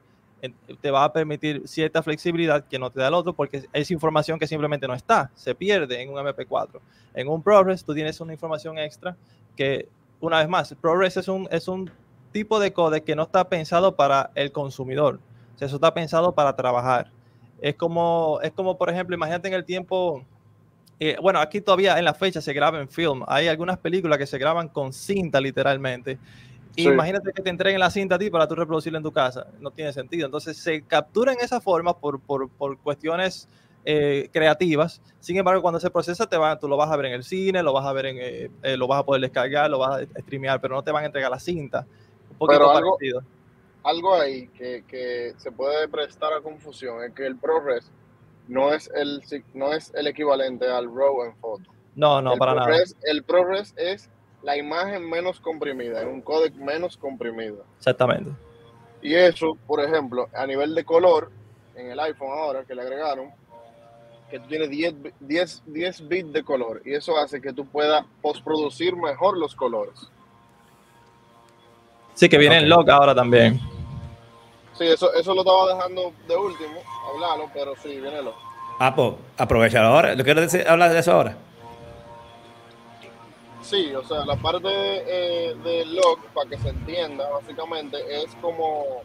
te va a permitir cierta flexibilidad que no te da el otro, porque es información que simplemente no está, se pierde en un MP4. En un ProRes tú tienes una información extra que, una vez más, ProRes es un, es un tipo de código que no está pensado para el consumidor, eso está pensado para trabajar. Es como, es como, por ejemplo, imagínate en el tiempo eh, bueno, aquí todavía en la fecha se graba en film. Hay algunas películas que se graban con cinta, literalmente. Imagínate que te entreguen la cinta a ti para tú reproducirla en tu casa. No tiene sentido. Entonces se captura en esa forma por, por, por cuestiones eh, creativas. Sin embargo, cuando se procesa, te tú lo vas a ver en el cine, lo vas a ver en, eh, lo vas a poder descargar, lo vas a streamear, pero no te van a entregar la cinta. Un poquito pero algo, parecido. Algo ahí que, que se puede prestar a confusión es que el ProRes no es el, no es el equivalente al RAW en foto. No, no, para nada. El ProRes es la imagen menos comprimida, en un codec menos comprimido. Exactamente. Y eso, por ejemplo, a nivel de color, en el iPhone ahora que le agregaron, que tú tienes 10, 10, 10 bits de color y eso hace que tú puedas postproducir mejor los colores. Sí, que viene en log ahora también. Sí, eso, eso lo estaba dejando de último, hablarlo, pero sí, viene lo. Ah, pues aprovecha ahora. ¿Lo quieres decir, hablar de eso ahora? Sí, o sea, la parte eh, del log, para que se entienda, básicamente es como.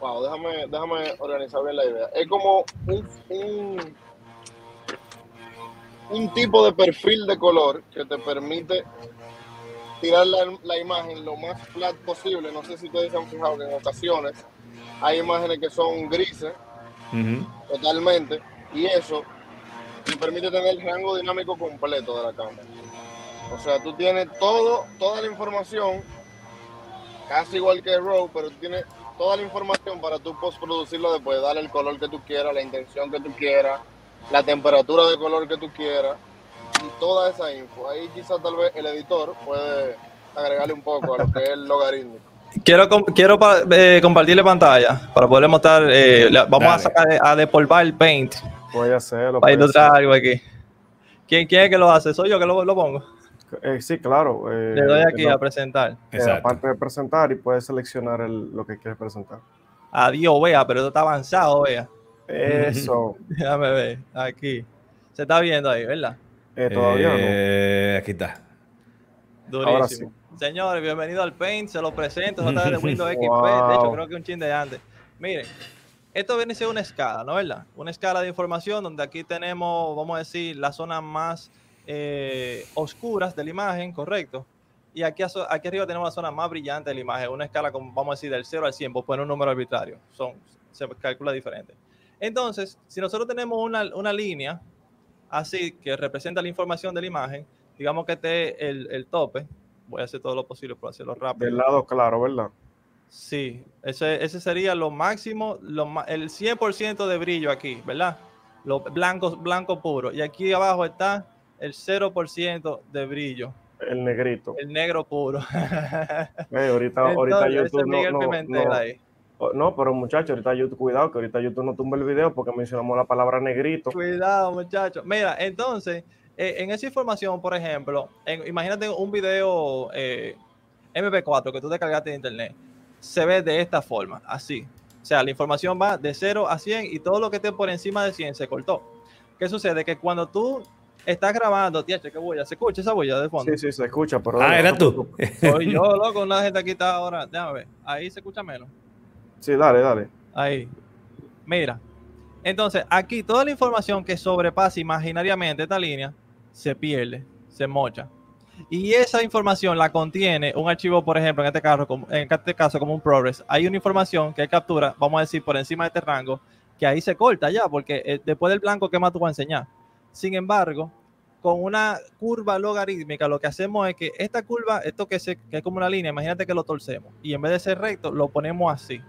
Wow, déjame, déjame organizar bien la idea. Es como un, un, un tipo de perfil de color que te permite tirar la, imagen lo más flat posible. No sé si ustedes se han fijado que en ocasiones hay imágenes que son grises totalmente y eso te permite tener el rango dinámico completo de la cámara. O sea, tú tienes todo, toda la información, casi igual que RAW, pero tú tienes toda la información para tú postproducirlo después, darle el color que tú quieras, la intención que tú quieras, la temperatura de color que tú quieras y toda esa info. Ahí quizás tal vez el editor puede agregarle un poco a lo que es el logarítmico. Quiero, quiero eh, compartirle pantalla para poderle mostrar. Eh, vamos a sacar a despolvar el paint. Voy a hacerlo. Para ilustrar algo aquí. ¿Quién, ¿Quién es que lo hace? ¿Soy yo que lo, lo pongo? Eh, sí, claro. Le doy aquí a presentar. aparte de presentar y puedes seleccionar el, lo que quieres presentar. Adiós, vea, pero esto está avanzado, vea. Eso. [LAUGHS] Déjame ver, aquí. Se está viendo ahí, ¿verdad? Eh, todavía no. Eh, aquí está. Durísimo. Señores, bienvenido al Paint, se lo presento, de Windows [LAUGHS] XP, de hecho creo que un chin de antes. Miren, esto viene a ser una escala, ¿no verdad? Una escala de información donde aquí tenemos, vamos a decir, las zonas más eh, oscuras de la imagen, correcto. Y aquí, aquí arriba tenemos la zona más brillante de la imagen, una escala, como vamos a decir, del 0 al 100, pues poner un número arbitrario, son, se calcula diferente. Entonces, si nosotros tenemos una, una línea así que representa la información de la imagen, digamos que este es el, tope, voy a hacer todo lo posible por hacerlo rápido. Del lado claro, ¿verdad? Sí, ese, ese sería lo máximo, lo, el 100% de brillo aquí, ¿verdad? Los blancos, blanco puro. Y aquí abajo está el 0% de brillo. El negrito. El negro puro. [LAUGHS] ahorita, ahorita YouTube no, no, pero muchachos, ahorita YouTube, cuidado, que ahorita YouTube no tumba el video porque mencionamos la palabra negrito. Cuidado, muchachos. Mira, entonces, eh, en esa información, por ejemplo, imagínate un video eh, MP4 que tú descargaste de internet se ve de esta forma, así. O sea, la información va de 0 a 100 y todo lo que esté por encima de 100 se cortó. ¿Qué sucede? Que cuando tú estás grabando, tía, ¿qué bulla? ¿Se escucha esa bulla de fondo? Sí, sí, se escucha, pero... Ah, era tú. Soy yo, [LAUGHS] loco, una gente aquí está ahora. Déjame ver. Ahí se escucha menos. Sí, dale, dale. Ahí. Mira. Entonces, aquí toda la información que sobrepasa imaginariamente esta línea se pierde, se mocha y esa información la contiene un archivo, por ejemplo, en este caso, en este caso como un progress, hay una información que captura, vamos a decir, por encima de este rango, que ahí se corta ya, porque eh, después del blanco, ¿qué más tú vas a enseñar? Sin embargo, con una curva logarítmica, lo que hacemos es que esta curva, esto que, se, que es como una línea, imagínate que lo torcemos, y en vez de ser recto, lo ponemos así.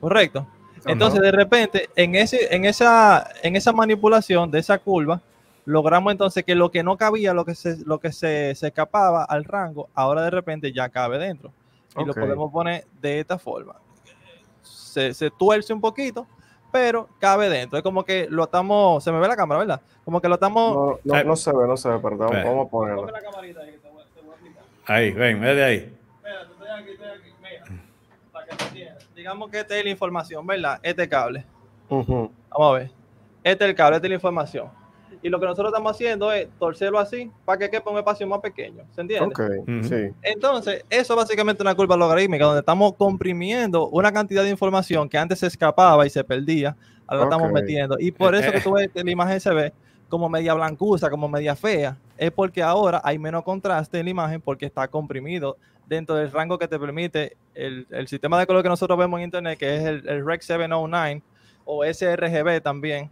¿Correcto? Entonces, de repente, en, ese, en, esa, en esa manipulación de esa curva, logramos entonces que lo que no cabía, lo que se, lo que se, escapaba al rango, ahora de repente ya cabe dentro. Y lo podemos poner de esta forma. Se, se, tuerce un poquito, pero cabe dentro. Es como que lo estamos. Se me ve la cámara, ¿verdad? Como que lo estamos. No, no, se ve, no se ve, perdón. Vamos a ponerlo. ahí, ven, ve de ahí. Espérate, estoy aquí, estoy aquí. Mira, para que entiendas. Digamos que esta es la información, ¿verdad? Este cable. Vamos a ver. Este es el cable, esta es la información y lo que nosotros estamos haciendo es torcerlo así para que quepa un espacio más pequeño. ¿Se entiende? Ok, sí. Entonces, eso es básicamente una curva logarítmica donde estamos comprimiendo una cantidad de información que antes se escapaba y se perdía, ahora la estamos metiendo. Y por eso que tú ves que la imagen se ve como media blancuza, como media fea, es porque ahora hay menos contraste en la imagen porque está comprimido dentro del rango que te permite el, el sistema de color que nosotros vemos en internet, que es el, el REC 709 o sRGB también,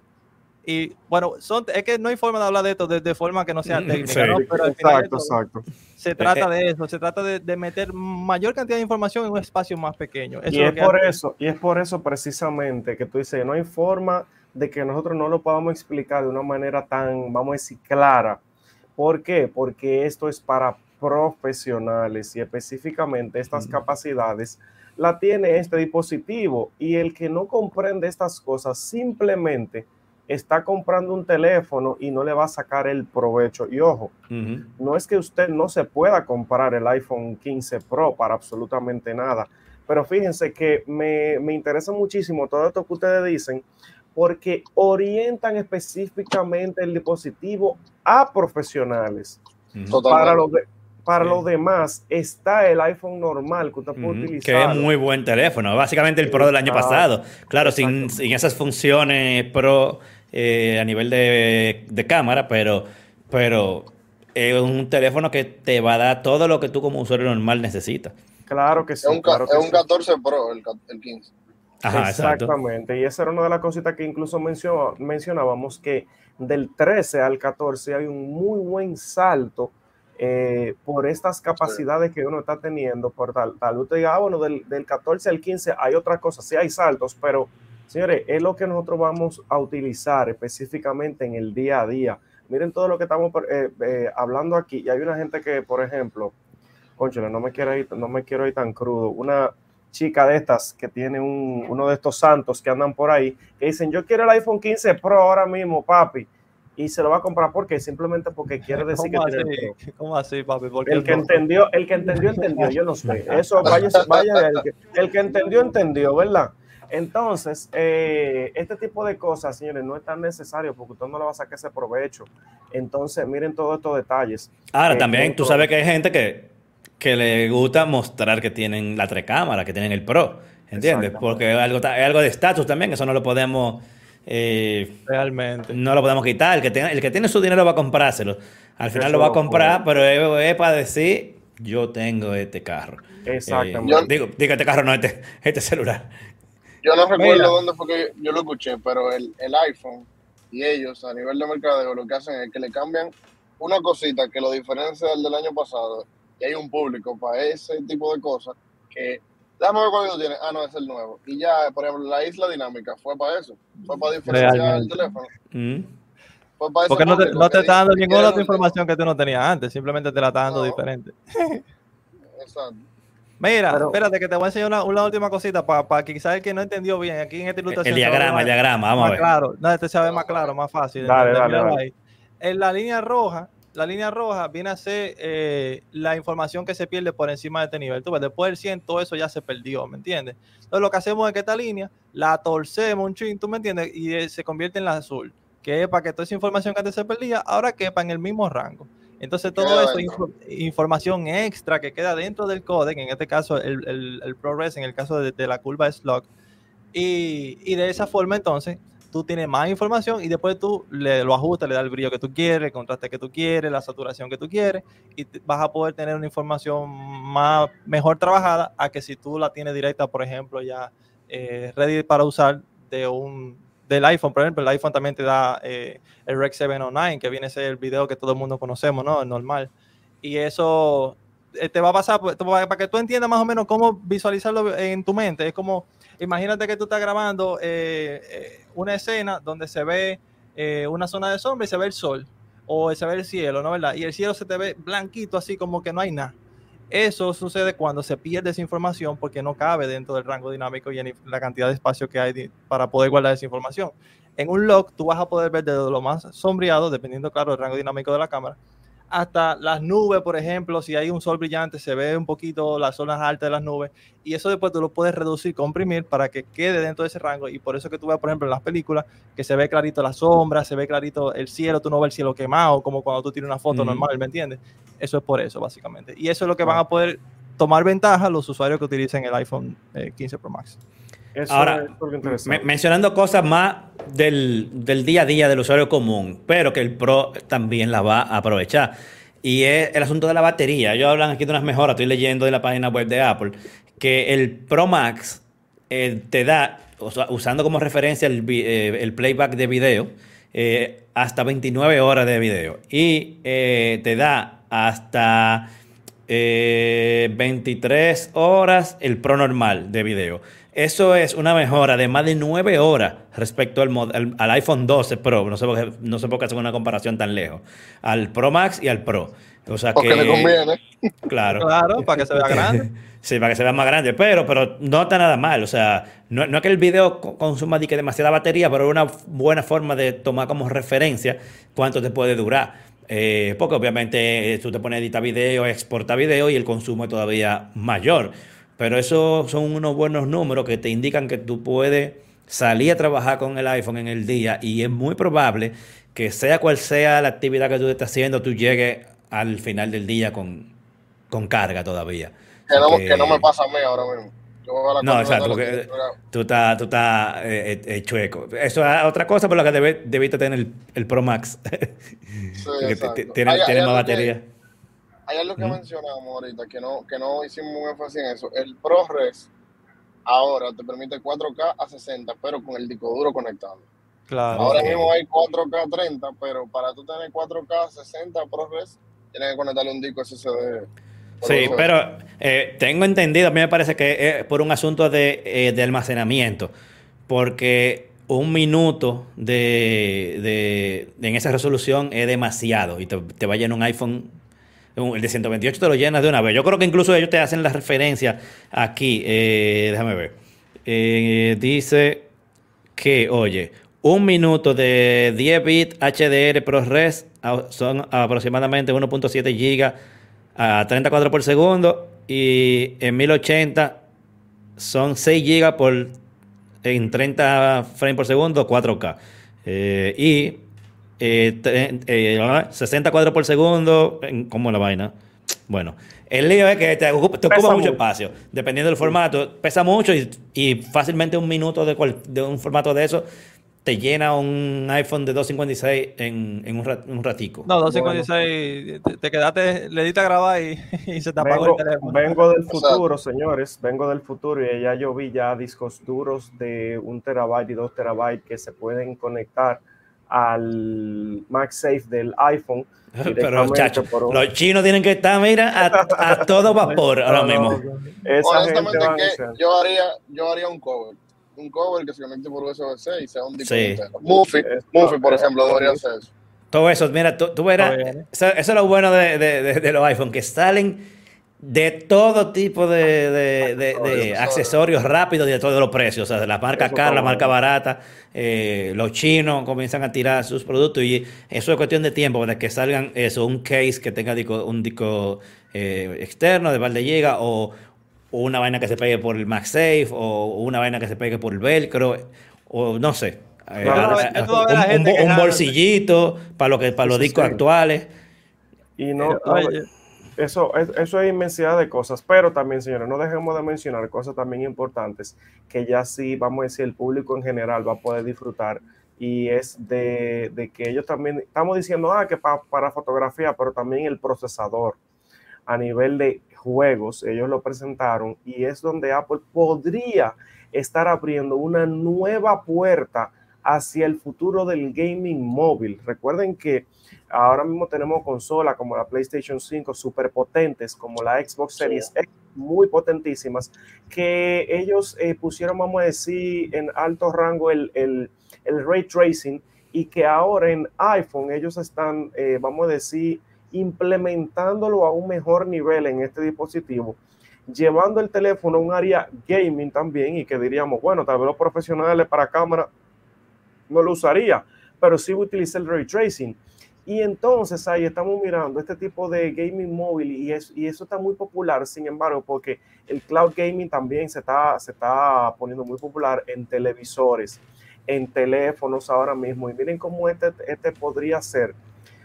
y bueno, son, es que no hay forma de hablar de esto de, forma que no sea [LAUGHS] técnica, ¿no? Pero exacto, exacto. Se trata de eso, se trata de, meter mayor cantidad de información en un espacio más pequeño. y es, por eso, y es por eso precisamente que tú dices, no hay forma de que nosotros no lo podamos explicar de una manera tan, vamos a decir, clara. ¿Por qué? Porque esto es para profesionales y específicamente estas capacidades la tiene este dispositivo y el que no comprende estas cosas simplemente está comprando un teléfono y no le va a sacar el provecho. Y ojo, no es que usted no se pueda comprar el iPhone 15 Pro para absolutamente nada, pero fíjense que me, me interesa muchísimo todo esto que ustedes dicen porque orientan específicamente el dispositivo a profesionales. Para los, para los demás está el iPhone normal que usted puede utilizar. Que es muy buen teléfono. Básicamente el Pro del año pasado. Claro, sin, sin, esas funciones Pro eh, a nivel de, cámara, pero, pero es un teléfono que te va a dar todo lo que tú como usuario normal necesitas. Claro que sí. Es un, es un 14 Pro, el, 15. Exactamente, y esa era una de las cositas que incluso mencionábamos, que del 13 al 14 hay un muy buen salto eh, por estas capacidades que uno está teniendo, por tal, tal usted diga, ah, bueno, del, del 14 al 15 hay otras cosas, sí hay saltos, pero Señores, es lo que nosotros vamos a utilizar específicamente en el día a día. Miren todo lo que estamos eh, eh, hablando aquí. Y hay una gente que, por ejemplo, conchale, no me quiero ir, no me quiero ir tan crudo. Una chica de estas que tiene uno de estos santos que andan por ahí, que dicen, yo quiero el iPhone 15 Pro ahora mismo, papi. Y se lo va a comprar porque simplemente porque quiere [LAUGHS] decir que tiene el. ¿Cómo así, papi? El que entendió, el que entendió, entendió. Yo no sé. [LAUGHS] Eso vaya, vaya el que, el que entendió, entendió, ¿verdad? Entonces, eh, este tipo de cosas, señores, no es tan necesario porque usted no le va a sacar ese provecho. Entonces, miren todos estos detalles. Ahora, eh, también tú sabes que hay gente que, que le gusta mostrar que tienen la tres cámaras, que tienen el Pro, ¿entiendes? Porque es algo, algo de estatus también, eso no lo podemos... Eh, Realmente. No lo podemos quitar. El que, tiene, el que tiene su dinero va a comprárselo. Al final lo va a comprar, pero es, para decir, yo tengo este carro. Exactamente. digo, digo, este carro no, este, este celular. Yo no recuerdo dónde fue que yo lo escuché, pero el, el, iPhone y ellos a nivel de mercadeo lo que hacen es que le cambian una cosita que lo diferencia del del año pasado, y hay un público para ese tipo de cosas, que déjame ver cuál tiene, ah, no, es el nuevo. Y ya, por ejemplo, la isla dinámica fue para eso, fue para diferenciar el teléfono. Mm. Porque no te, no te está dando ninguna otra información que tú no tenías antes, simplemente te la está dando diferente. [LAUGHS] Exacto. Mira, espérate que te voy a enseñar una, una última cosita para que quizás el que no entendió bien aquí en esta ilustración. El diagrama, el diagrama, vamos a ver. Claro, no, este se ve más claro, más fácil. Dale, dale, En la línea roja, la línea roja viene a ser eh, la información que se pierde por encima de este nivel. Tú ves, después del 100, todo eso ya se perdió, ¿me entiendes? Entonces lo que hacemos es que esta línea la torcemos un chin, ¿tú me entiendes? Y eh, se convierte en la azul, que es para que toda esa información que antes se perdía, ahora quepa en el mismo rango. Entonces todo eso es información extra que queda dentro del códec, en este caso el, el, el ProRes, en el caso de, la curva slug. Y, y, de esa forma entonces tú tienes más información y después tú le, lo ajustas, le das el brillo que tú quieres, el contraste que tú quieres, la saturación que tú quieres y vas a poder tener una información más, mejor trabajada a que si tú la tienes directa, por ejemplo, ya eh, ready para usar de un, del iPhone, por ejemplo, el iPhone también te da eh, el Rec 709, que viene a ser el video que todo el mundo conocemos, ¿no? El normal. Y eso eh, te va a pasar, pues, para que tú entiendas más o menos cómo visualizarlo en tu mente. Es como, imagínate que tú estás grabando eh, una escena donde se ve una zona de sombra y se ve el sol, o se ve el cielo, ¿no? ¿Verdad? Y el cielo se te ve blanquito, así como que no hay nada. Eso sucede cuando se pierde esa información porque no cabe dentro del rango dinámico y en la cantidad de espacio que hay para poder guardar esa información. En un log tú vas a poder ver desde lo más sombreado, dependiendo, claro, del rango dinámico de la cámara, hasta las nubes, por ejemplo, si hay un sol brillante, se ve un poquito las zonas altas de las nubes y eso después tú lo puedes reducir, comprimir para que quede dentro de ese rango y por eso que tú ves, por ejemplo, en las películas que se ve clarito la sombra, se ve clarito el cielo, tú no ves el cielo quemado como cuando tú tienes una foto normal, ¿me entiendes? Eso es por eso, básicamente. Y eso es lo que van a poder tomar ventaja los usuarios que utilicen el iPhone 15 eh, Pro Max. Ahora, mencionando cosas más del, del, día a día del usuario común, pero que el Pro también la va a aprovechar. Y es el asunto de la batería. Ellos hablan aquí de unas mejoras, estoy leyendo de la página web de Apple, que el Pro Max eh, te da, usando como referencia el, eh, el playback de video, eh, hasta 29 horas de video. Y te da hasta 23 horas el Pro normal de video. Eso es una mejora de más de 9 horas respecto al, al, iPhone 12 Pro. No sé, por qué, no sé por qué hacen una comparación tan lejos. Al Pro Max y al Pro. O sea Porque que, le conviene. [LAUGHS] Claro. Claro, para que se vea grande. [LAUGHS] sí, para que se vea más grande. Pero, pero no está nada mal. O sea, no, no es que el video consuma demasiada batería, pero es una buena forma de tomar como referencia cuánto te puede durar. Eh, porque obviamente eh, tú te pones a editar video, exporta video y el consumo es todavía mayor. Pero esos son unos buenos números que te indican que tú puedes salir a trabajar con el iPhone en el día y es muy probable que sea cual sea la actividad que tú estés haciendo, tú llegues al final del día con, con carga todavía. Que no, me pasa a mí ahora mismo. no, exacto, porque tú estás, tú estás eh, eh, chueco. Eso es otra cosa por la que debiste tener el, Pro Max. Sí, [LAUGHS] tiene, más batería hay algo que mencionamos ahorita, que no, que no hicimos un énfasis en eso. El ProRes ahora te permite 4K a 60, pero con el disco duro conectado. Claro. Ahora mismo hay 4K 30, pero para tú tener 4K 60 ProRes, tienes que conectarle un disco SSD. Sí, pero eh, tengo entendido, a mí me parece que es por un asunto de, eh, almacenamiento, porque un minuto de, en esa resolución es demasiado y te, te vaya en un iPhone el de 128 te lo llenas de una vez. Yo creo que incluso ellos te hacen la referencia aquí. Eh, déjame ver. Eh, dice que, oye, un minuto de 10 bits HDR ProRes son aproximadamente 1.7 GB a 34 por segundo y en 1080 son 6 GB por en 30 frames por segundo 4K. Eh, y eh, eh, 60 cuadros por segundo, ¿cómo la vaina? Bueno, el lío es que te, ocupa, mucho espacio. Dependiendo del formato, pesa mucho y, fácilmente un minuto de, de, un formato de eso te llena un iPhone de 256 en, en un, ratico. No, 256, te, quedaste, le diste a grabar y, [LAUGHS] se te apagó el teléfono. Vengo del futuro, señores, vengo del futuro y ya yo vi ya discos duros de un terabyte y dos terabytes que se pueden conectar al MagSafe del iPhone. [LAUGHS] Pero los chinos tienen que estar, mira, a, todo vapor [LAUGHS] ahora mismo. Honestamente, que yo haría, yo haría un cover. Un cover que se conecte por USB-C y sea un tipo sí. Muffy, Muffy, por ejemplo, debería hacer eso. Todo eso, mira, tú, verás, eso, es lo bueno de, de, de los iPhone, que salen de todo tipo de, accesorios rápidos y de todos los precios, o sea, de la marca cara, la marca barata, eh, los chinos comienzan a tirar sus productos y eso es cuestión de tiempo, de que salgan eso, un case que tenga un disco eh, externo de balde llega o, una vaina que se pegue por el MagSafe o una vaina que se pegue por el velcro o no sé. Eh, un, bolsillito para, lo que, para los discos actuales. Y no, eso, eso es inmensidad de cosas, pero también, señores, no dejemos de mencionar cosas también importantes que ya sí, vamos a decir, el público en general va a poder disfrutar y es de, que ellos también, estamos diciendo, ah, que para fotografía, pero también el procesador a nivel de juegos, ellos lo presentaron y es donde Apple podría estar abriendo una nueva puerta hacia el futuro del gaming móvil. Recuerden que Ahora mismo tenemos consolas como la PlayStation 5 súper potentes, como la Xbox Series X, muy potentísimas, que ellos eh, pusieron, vamos a decir, en alto rango el, el, ray tracing y que ahora en iPhone ellos están, eh, vamos a decir, implementándolo a un mejor nivel en este dispositivo, llevando el teléfono a un área gaming también y que diríamos, bueno, tal vez los profesionales para cámara no lo usaría, pero sí utiliza el ray tracing y entonces ahí estamos mirando este tipo de gaming móvil y, y eso está muy popular, sin embargo, porque el cloud gaming también se está, se está poniendo muy popular en televisores, en teléfonos ahora mismo. Y miren cómo este, este podría ser,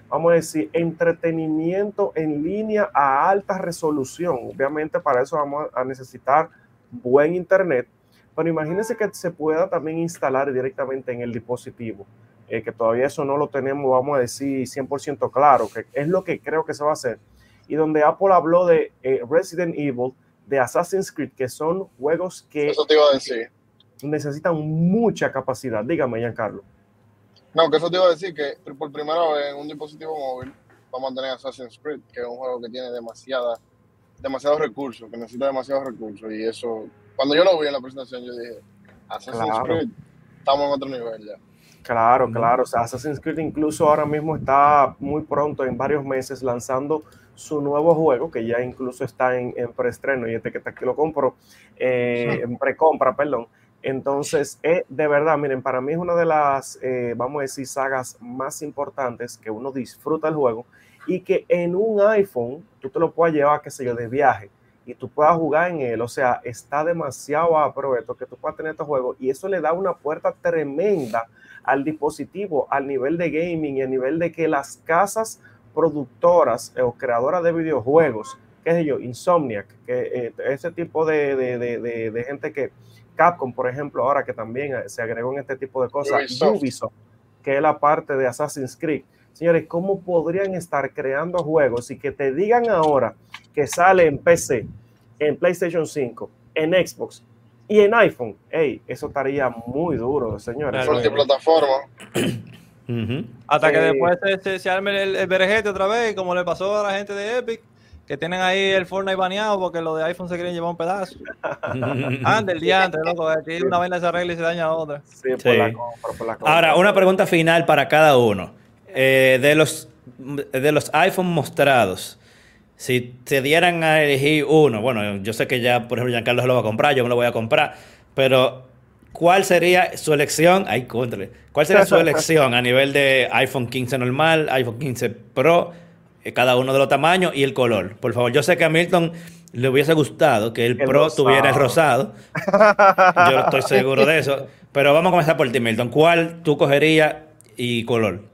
vamos a decir, entretenimiento en línea a alta resolución. Obviamente para eso vamos a necesitar buen internet, pero imagínense que se pueda también instalar directamente en el dispositivo. Eh, que todavía eso no lo tenemos, vamos a decir, 100% claro, que es lo que creo que se va a hacer. Y donde Apple habló de eh, Resident Evil, de Assassin's Creed, que son juegos que necesitan mucha capacidad. Dígame, Giancarlo. No, que eso te iba a decir que por primera vez en un dispositivo móvil vamos a tener Assassin's Creed, que es un juego que tiene demasiada, demasiados recursos, que necesita demasiados recursos. Y eso, cuando yo lo vi en la presentación, yo dije, Assassin's Creed, estamos en otro nivel ya. Claro, claro. O sea, Assassin's Creed incluso ahora mismo está muy pronto, en varios meses, lanzando su nuevo juego, que ya incluso está en, preestreno y este que está aquí lo compro, eh, en precompra, perdón. Entonces, eh, de verdad, miren, para mí es una de las, eh, vamos a decir, sagas más importantes que uno disfruta el juego y que en un iPhone tú te lo puedes llevar, qué sé yo, de viaje y tú puedas jugar en él. O sea, está demasiado aprovecho que tú puedas tener este juego y eso le da una puerta tremenda al dispositivo, al nivel de gaming y a nivel de que las casas productoras o creadoras de videojuegos, qué sé yo, Insomniac, que eh, ese tipo de, de, gente que Capcom, por ejemplo, ahora que también eh, se agregó en este tipo de cosas, Ubisoft, que es la parte de Assassin's Creed. Señores, ¿cómo podrían estar creando juegos y que te digan ahora que sale en PC, en PlayStation 5, en Xbox y en iPhone, hey, eso estaría muy duro, señores. Multiplataforma. Hasta que después se, se, arme el, el otra vez, como le pasó a la gente de Epic, que tienen ahí el Fortnite baneado porque los de iPhone se quieren llevar un pedazo. [LAUGHS] Ande el día antes, loco, aquí una vaina se arregla y se daña a otra. Sí, por La por la Ahora, una pregunta final para cada uno. Eh, de, los, de los iPhone mostrados, si te dieran a elegir uno, bueno, yo sé que ya, por ejemplo, Giancarlo se lo va a comprar, yo me lo voy a comprar, pero ¿cuál sería su elección? Ay, contra, ¿Cuál sería su [LAUGHS] elección a nivel de iPhone 15 normal, iPhone 15 Pro, eh, cada uno de los tamaños y el color? Por favor, yo sé que a Milton le hubiese gustado que el, Pro tuviera el rosado. Yo estoy seguro de eso. [LAUGHS] Pero vamos a comenzar por ti, Milton. ¿Cuál tú cogerías y color?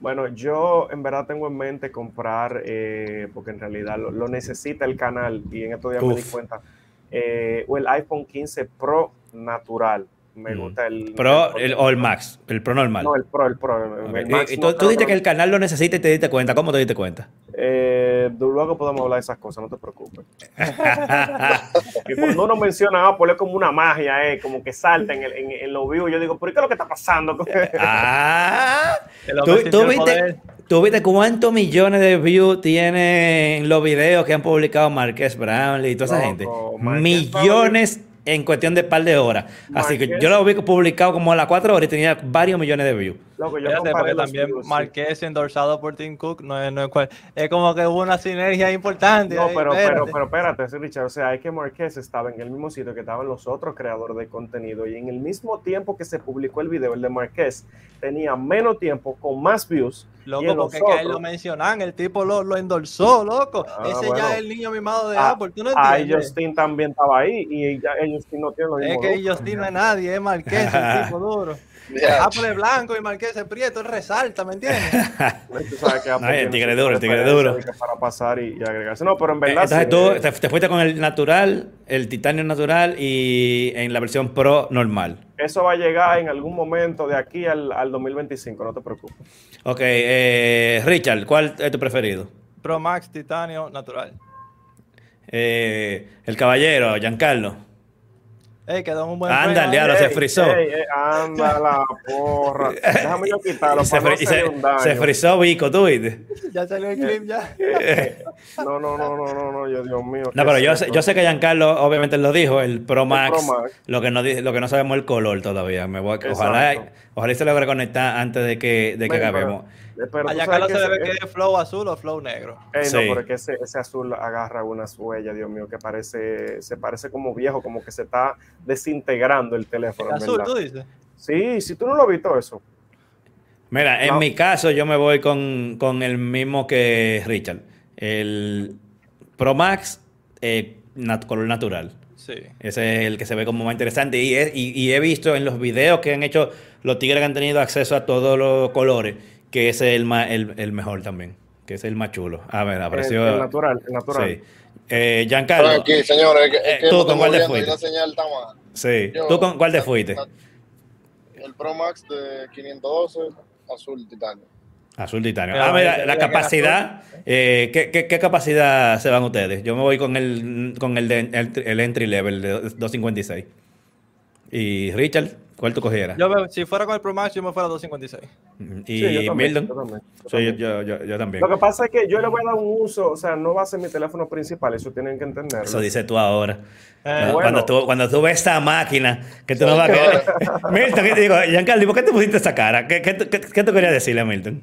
Bueno, yo en verdad tengo en mente comprar, eh, porque en realidad lo, necesita el canal y en estos días me di cuenta, eh, o el iPhone 15 Pro natural. Me mm. gusta el... Pro o el Max, el Pro normal. No, el Pro, el Pro. y, tú, tú dices que el canal lo necesita y te diste cuenta. ¿Cómo te diste cuenta? Eh, luego podemos hablar de esas cosas, no te preocupes. [LAUGHS] y cuando uno menciona Apple es como una magia, eh, como que salta en, el, en, en los vivos. Yo digo, ¿por qué es lo que está pasando? [LAUGHS] ah, ¿Tú, viste, ¿Tú viste cuántos millones de views tienen los videos que han publicado Marqués Brownlee y toda esa gente? millones en cuestión de par de horas. Así que yo lo vi publicado como a las 4 horas y tenía varios millones de views. Loco, yo porque también Marqués endorsado por Tim Cook no es, no es, es, como que hubo una sinergia importante. No, pero, pero, pero espérate, Richard, o sea, es que Marqués estaba en el mismo sitio que estaban los otros creadores de contenido y en el mismo tiempo que se publicó el video, el de Marqués tenía menos tiempo, con más views. Loco, porque que él lo mencionan, el tipo lo, lo endorsó, loco. Ah, Ese ya es el niño mimado de ah, Apple, ¿tú no entiendes? Ah, Justin también estaba ahí y ya, Justin no tiene lo mismo. Es que Justin no es nadie, es Marqués, el tipo [LAUGHS] duro. Apple blanco y Marqués de Prieto, resalta, ¿me entiendes? [LAUGHS] el tigre duro, el tigre duro. Para pasar y, agregarse. No, pero en verdad. Entonces tú te, fuiste con el natural, el titanio natural y en la versión pro normal. Eso va a llegar en algún momento de aquí al, al 2025, no te preocupes. Ok, eh, Richard, ¿cuál es tu preferido? Pro Max Titanio Natural. Eh, el caballero, Giancarlo. Ey, quedó un buen Anda, el diablo, se frizó. anda la porra. Déjame yo quitarlo [LAUGHS] se, para no se, un daño. se frizó Vico, tú viste. [LAUGHS] Ya salió el clip ya. [LAUGHS] no, no, no, no, no, no, yo, Dios mío. No, pero yo sé, yo sé que Giancarlo obviamente lo dijo, el Pro Max. El Pro Max. Lo, que no, lo que no sabemos es el color todavía. Me voy, ojalá, ojalá se logre conectar antes de que, de que acabemos. Allá acá no se debe que es flow azul o flow negro. Eh, No, porque ese, ese, azul agarra una huella, Dios mío, que parece, se parece como viejo, como que se está desintegrando el teléfono. ¿El azul, tú dices? Sí, si tú no lo has visto eso. Mira, en mi caso yo me voy con, con, el mismo que Richard. El Pro Max eh, color natural. Sí. Ese es el que se ve como más interesante. Y, y, y, he visto en los videos que han hecho los tigres que han tenido acceso a todos los colores que es el, el, el, mejor también, que es el más chulo. A ver, apareció. El, natural, el natural. Sí. Eh, Giancarlo. Aquí, señores, es que, eh, ¿Tú con cuál te fuiste? Sí. ¿Tú con cuál te fuiste? El Pro Max de 512, azul titanio. Azul titanio. ah, mira, la capacidad. Eh, ¿qué, qué, qué, capacidad se van ustedes? Yo me voy con el, con el, de, el, el entry level de 256. ¿Y Richard? ¿Cuál tú cogieras? Yo, si fuera con el Pro Max, yo me fuera a 256. ¿Y sí, yo Milton? Yo, yo, yo, también. Lo que pasa es que yo le voy a dar un uso, o sea, no va a ser mi teléfono principal, eso tienen que entender. Eso dices tú ahora. Eh, cuando, tú, cuando tú ves esa máquina, que tú no vas a querer. [LAUGHS] Milton, ¿qué te digo? Giancarlo, ¿por qué te pusiste esa cara? ¿Qué, qué, qué, qué tú querías decirle a Milton?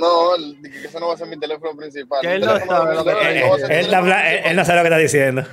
No, que eso no va a ser mi teléfono principal. Que él, no sabe lo que, él, no sabe lo que está diciendo.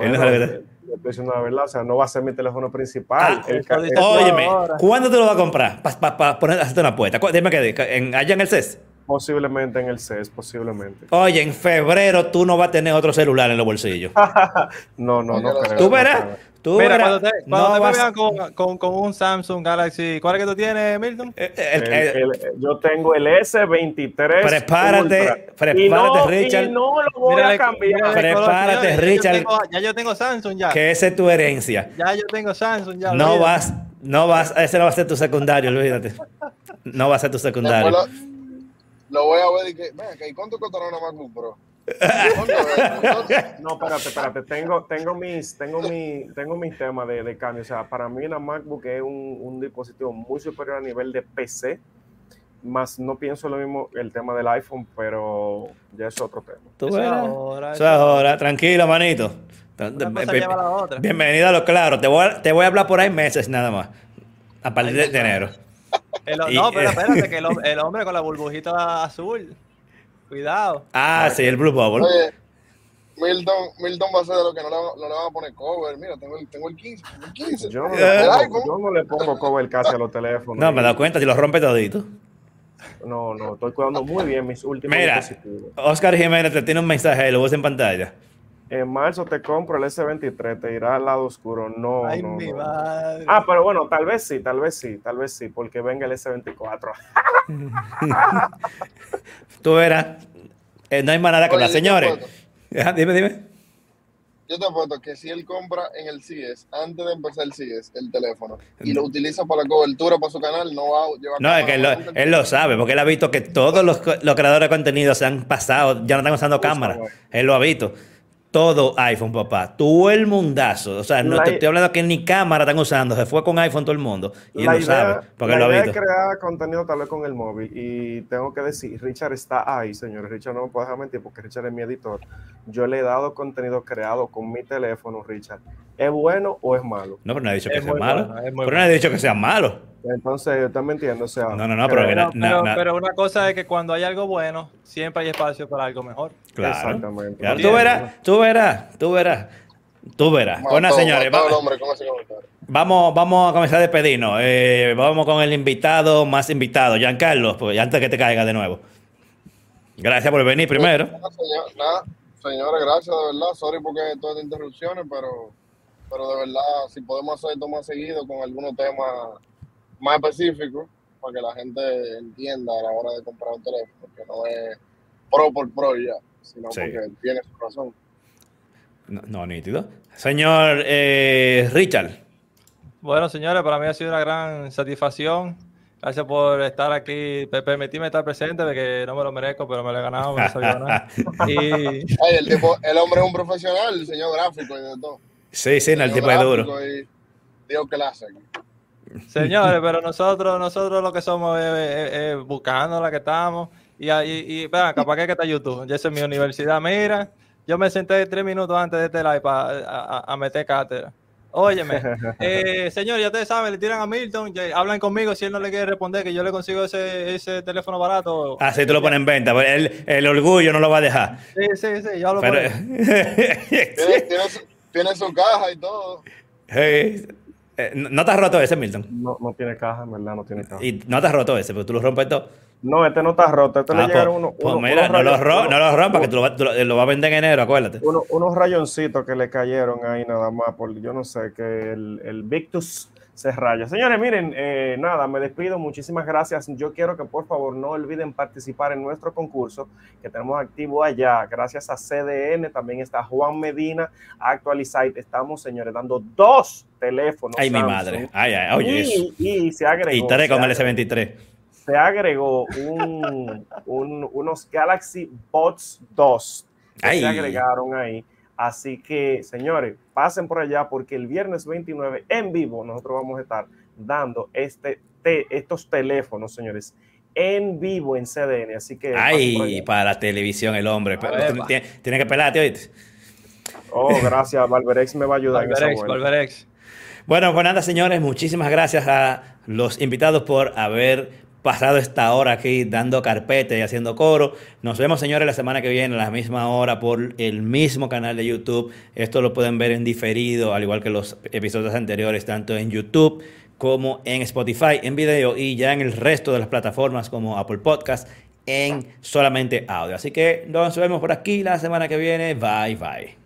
él no sabe lo que está estoy diciendo la verdad, o sea, no va a ser mi teléfono principal. Ah, óyeme, ¿cuándo te lo va a comprar? Para pa, poner, hacerte una apuesta. Dime que en, allá en el CES. Posiblemente en el CES, posiblemente. Oye, en febrero tú no vas a tener otro celular en los bolsillos. [LAUGHS] no, no, no. Creo, tú verás. Tú Mira, cuando te, cuando te vean con, con, con, un Samsung Galaxy, ¿cuál es que tú tienes, Milton? Eh, eh, el, el, el, yo tengo el S23. Prepárate, prepárate, no, Richard. Y no lo voy mira, a cambiar. prepárate, Richard. Ya yo, tengo, ya yo tengo Samsung ya. Que esa es tu herencia. Ya yo tengo Samsung ya. No olvídate. vas, no vas, ese no va a ser tu secundario, olvídate. No va a ser tu secundario. Lo, voy a ver y que, ¿y cuánto costará una MacBook Pro? [LAUGHS] no, espérate, espérate. Tengo, tengo mis, tengo mi, tengo mis temas de, de, cambio. O sea, para mí una MacBook es un, un, dispositivo muy superior a nivel de PC. Más no pienso lo mismo el tema del iPhone, pero ya es otro tema. ¿Tú eso, ahora, eso ahora, tranquilo, manito. Bienvenido a lo claro. Te voy a, te voy a hablar por ahí meses nada más. A partir de enero. El, no, pero espérate, que el, [LAUGHS] el hombre con la burbujita azul. Cuidado. Ah, sí, el Blue Bubble. Oye, Milton, Milton va a ser de lo que no le, no le van a poner cover. Mira, tengo el, tengo el 15. El 15. Yo, no le pongo, yo no le pongo cover casi a los teléfonos. No, me da cuenta, si los rompe todito. No, no, estoy cuidando muy bien mis últimos Mira, dispositivos. Oscar Jiménez te tiene un mensaje lo ves en pantalla. En marzo te compro el S23, te irá al lado oscuro. No, Ay, no, mi no. madre. Ah, pero bueno, tal vez sí, tal vez sí, tal vez sí, porque venga el S24. [LAUGHS] Tú verás. Eh, no hay manera con las señores. [LAUGHS] dime, dime. Yo te apuesto que si él compra en el CIES, antes de empezar el CIES, el teléfono, y lo utiliza para la cobertura para su canal, no va a llevar... No, es que él lo, él lo, sabe, porque él ha visto que todos los, los, creadores de contenido se han pasado, ya no están usando cámara. Él lo ha visto. Todo iPhone, papá. Todo el mundazo. O sea, no te estoy hablando que ni cámara están usando. Se fue con iPhone todo el mundo. Y él lo sabe. Porque la lo idea crear contenido tal vez con el móvil. Y tengo que decir, Richard está ahí, señores. Richard no me puede dejar mentir porque Richard es mi editor. Yo le he dado contenido creado con mi teléfono, Richard. ¿Es bueno o es malo? No, pero no he dicho que sea malo. pero no he dicho que sea malo. Entonces, yo también entiendo. O sea, no, no, no, pero, pero, una cosa es que cuando hay algo bueno, siempre hay espacio para algo mejor. Claro. Exactamente. tú verás, tú verás, tú verás. Tú verás. Bueno, señores, vamos, vamos a comenzar a despedirnos. Eh, vamos con el invitado más invitado, Giancarlo, pues antes que te caiga de nuevo. Gracias por venir primero. Nada, señores, gracias de verdad. Sorry porque todas las interrupciones, pero, pero de verdad, si podemos hacer esto más seguido con algunos temas más específico para que la gente entienda a la hora de comprar un teléfono, que no es pro por pro ya, sino porque tiene su razón. No, nítido. Señor eh, Richard. Bueno, señores, para mí ha sido una gran satisfacción. Gracias por estar aquí, permitirme estar presente, de que no me lo merezco, pero me lo he ganado, me lo nada. [LAUGHS] Y... el, tipo, el hombre es un profesional, el señor gráfico y de todo. Sí, sí, el, tipo es duro. Dios que la Señores, pero nosotros, nosotros lo que somos es, buscando la que estamos. Y, y, y vean, capaz que está YouTube. Yo soy mi universidad. Mira, yo me senté tres minutos antes de este live para a, meter cátedra. Óyeme, [LAUGHS] eh, señor, ya ustedes saben, le tiran a Milton, hablan conmigo si él no le quiere responder, que yo le consigo ese, ese teléfono barato. Ah, sí, tú lo pones en venta, pues el, el, orgullo no lo va a dejar. Sí, sí, sí, yo lo Pero... [LAUGHS] tiene, su, caja y todo. Eh, ¿No te has roto ese, Milton? No, no tiene caja, en verdad, no tiene caja. ¿Y no te has roto ese? Pero tú lo rompes todo. No, este no está roto. Este le ah, pues, llegaron uno, pues mira, no, lo no lo rompas, que tú lo, vas a vender en enero, acuérdate. unos rayoncitos que le cayeron ahí nada más, por yo no sé, que el, el Victus se raya. Señores, miren, eh, nada, me despido. Muchísimas gracias. Yo quiero que por favor no olviden participar en nuestro concurso que tenemos activo allá. Gracias a CDN, también está Juan Medina, Actualizite. Estamos, señores, dando dos teléfonos. Ay, mi madre. Ay, ay, oye. Y, y se agregó. Y tres con el S23. Se agregó un, unos Galaxy Bots 2. Que se agregaron ahí Así que, señores, pasen por allá porque el viernes 29 en vivo nosotros vamos a estar dando este, estos teléfonos, señores, en vivo en CDN. Así que. Ay, para la televisión el hombre. tiene, que pelarte, ¿oíste? Oh, gracias. Valverex me va a ayudar. Valverex, Valverex. Bueno, pues nada, señores, muchísimas gracias a los invitados por haber pasado esta hora aquí dando carpeta y haciendo coro. Nos vemos, señores, la semana que viene a la misma hora por el mismo canal de YouTube. Esto lo pueden ver en diferido, al igual que los episodios anteriores, tanto en YouTube como en Spotify en video y ya en el resto de las plataformas como Apple Podcast en solamente audio. Así que nos vemos por aquí la semana que viene. Bye bye.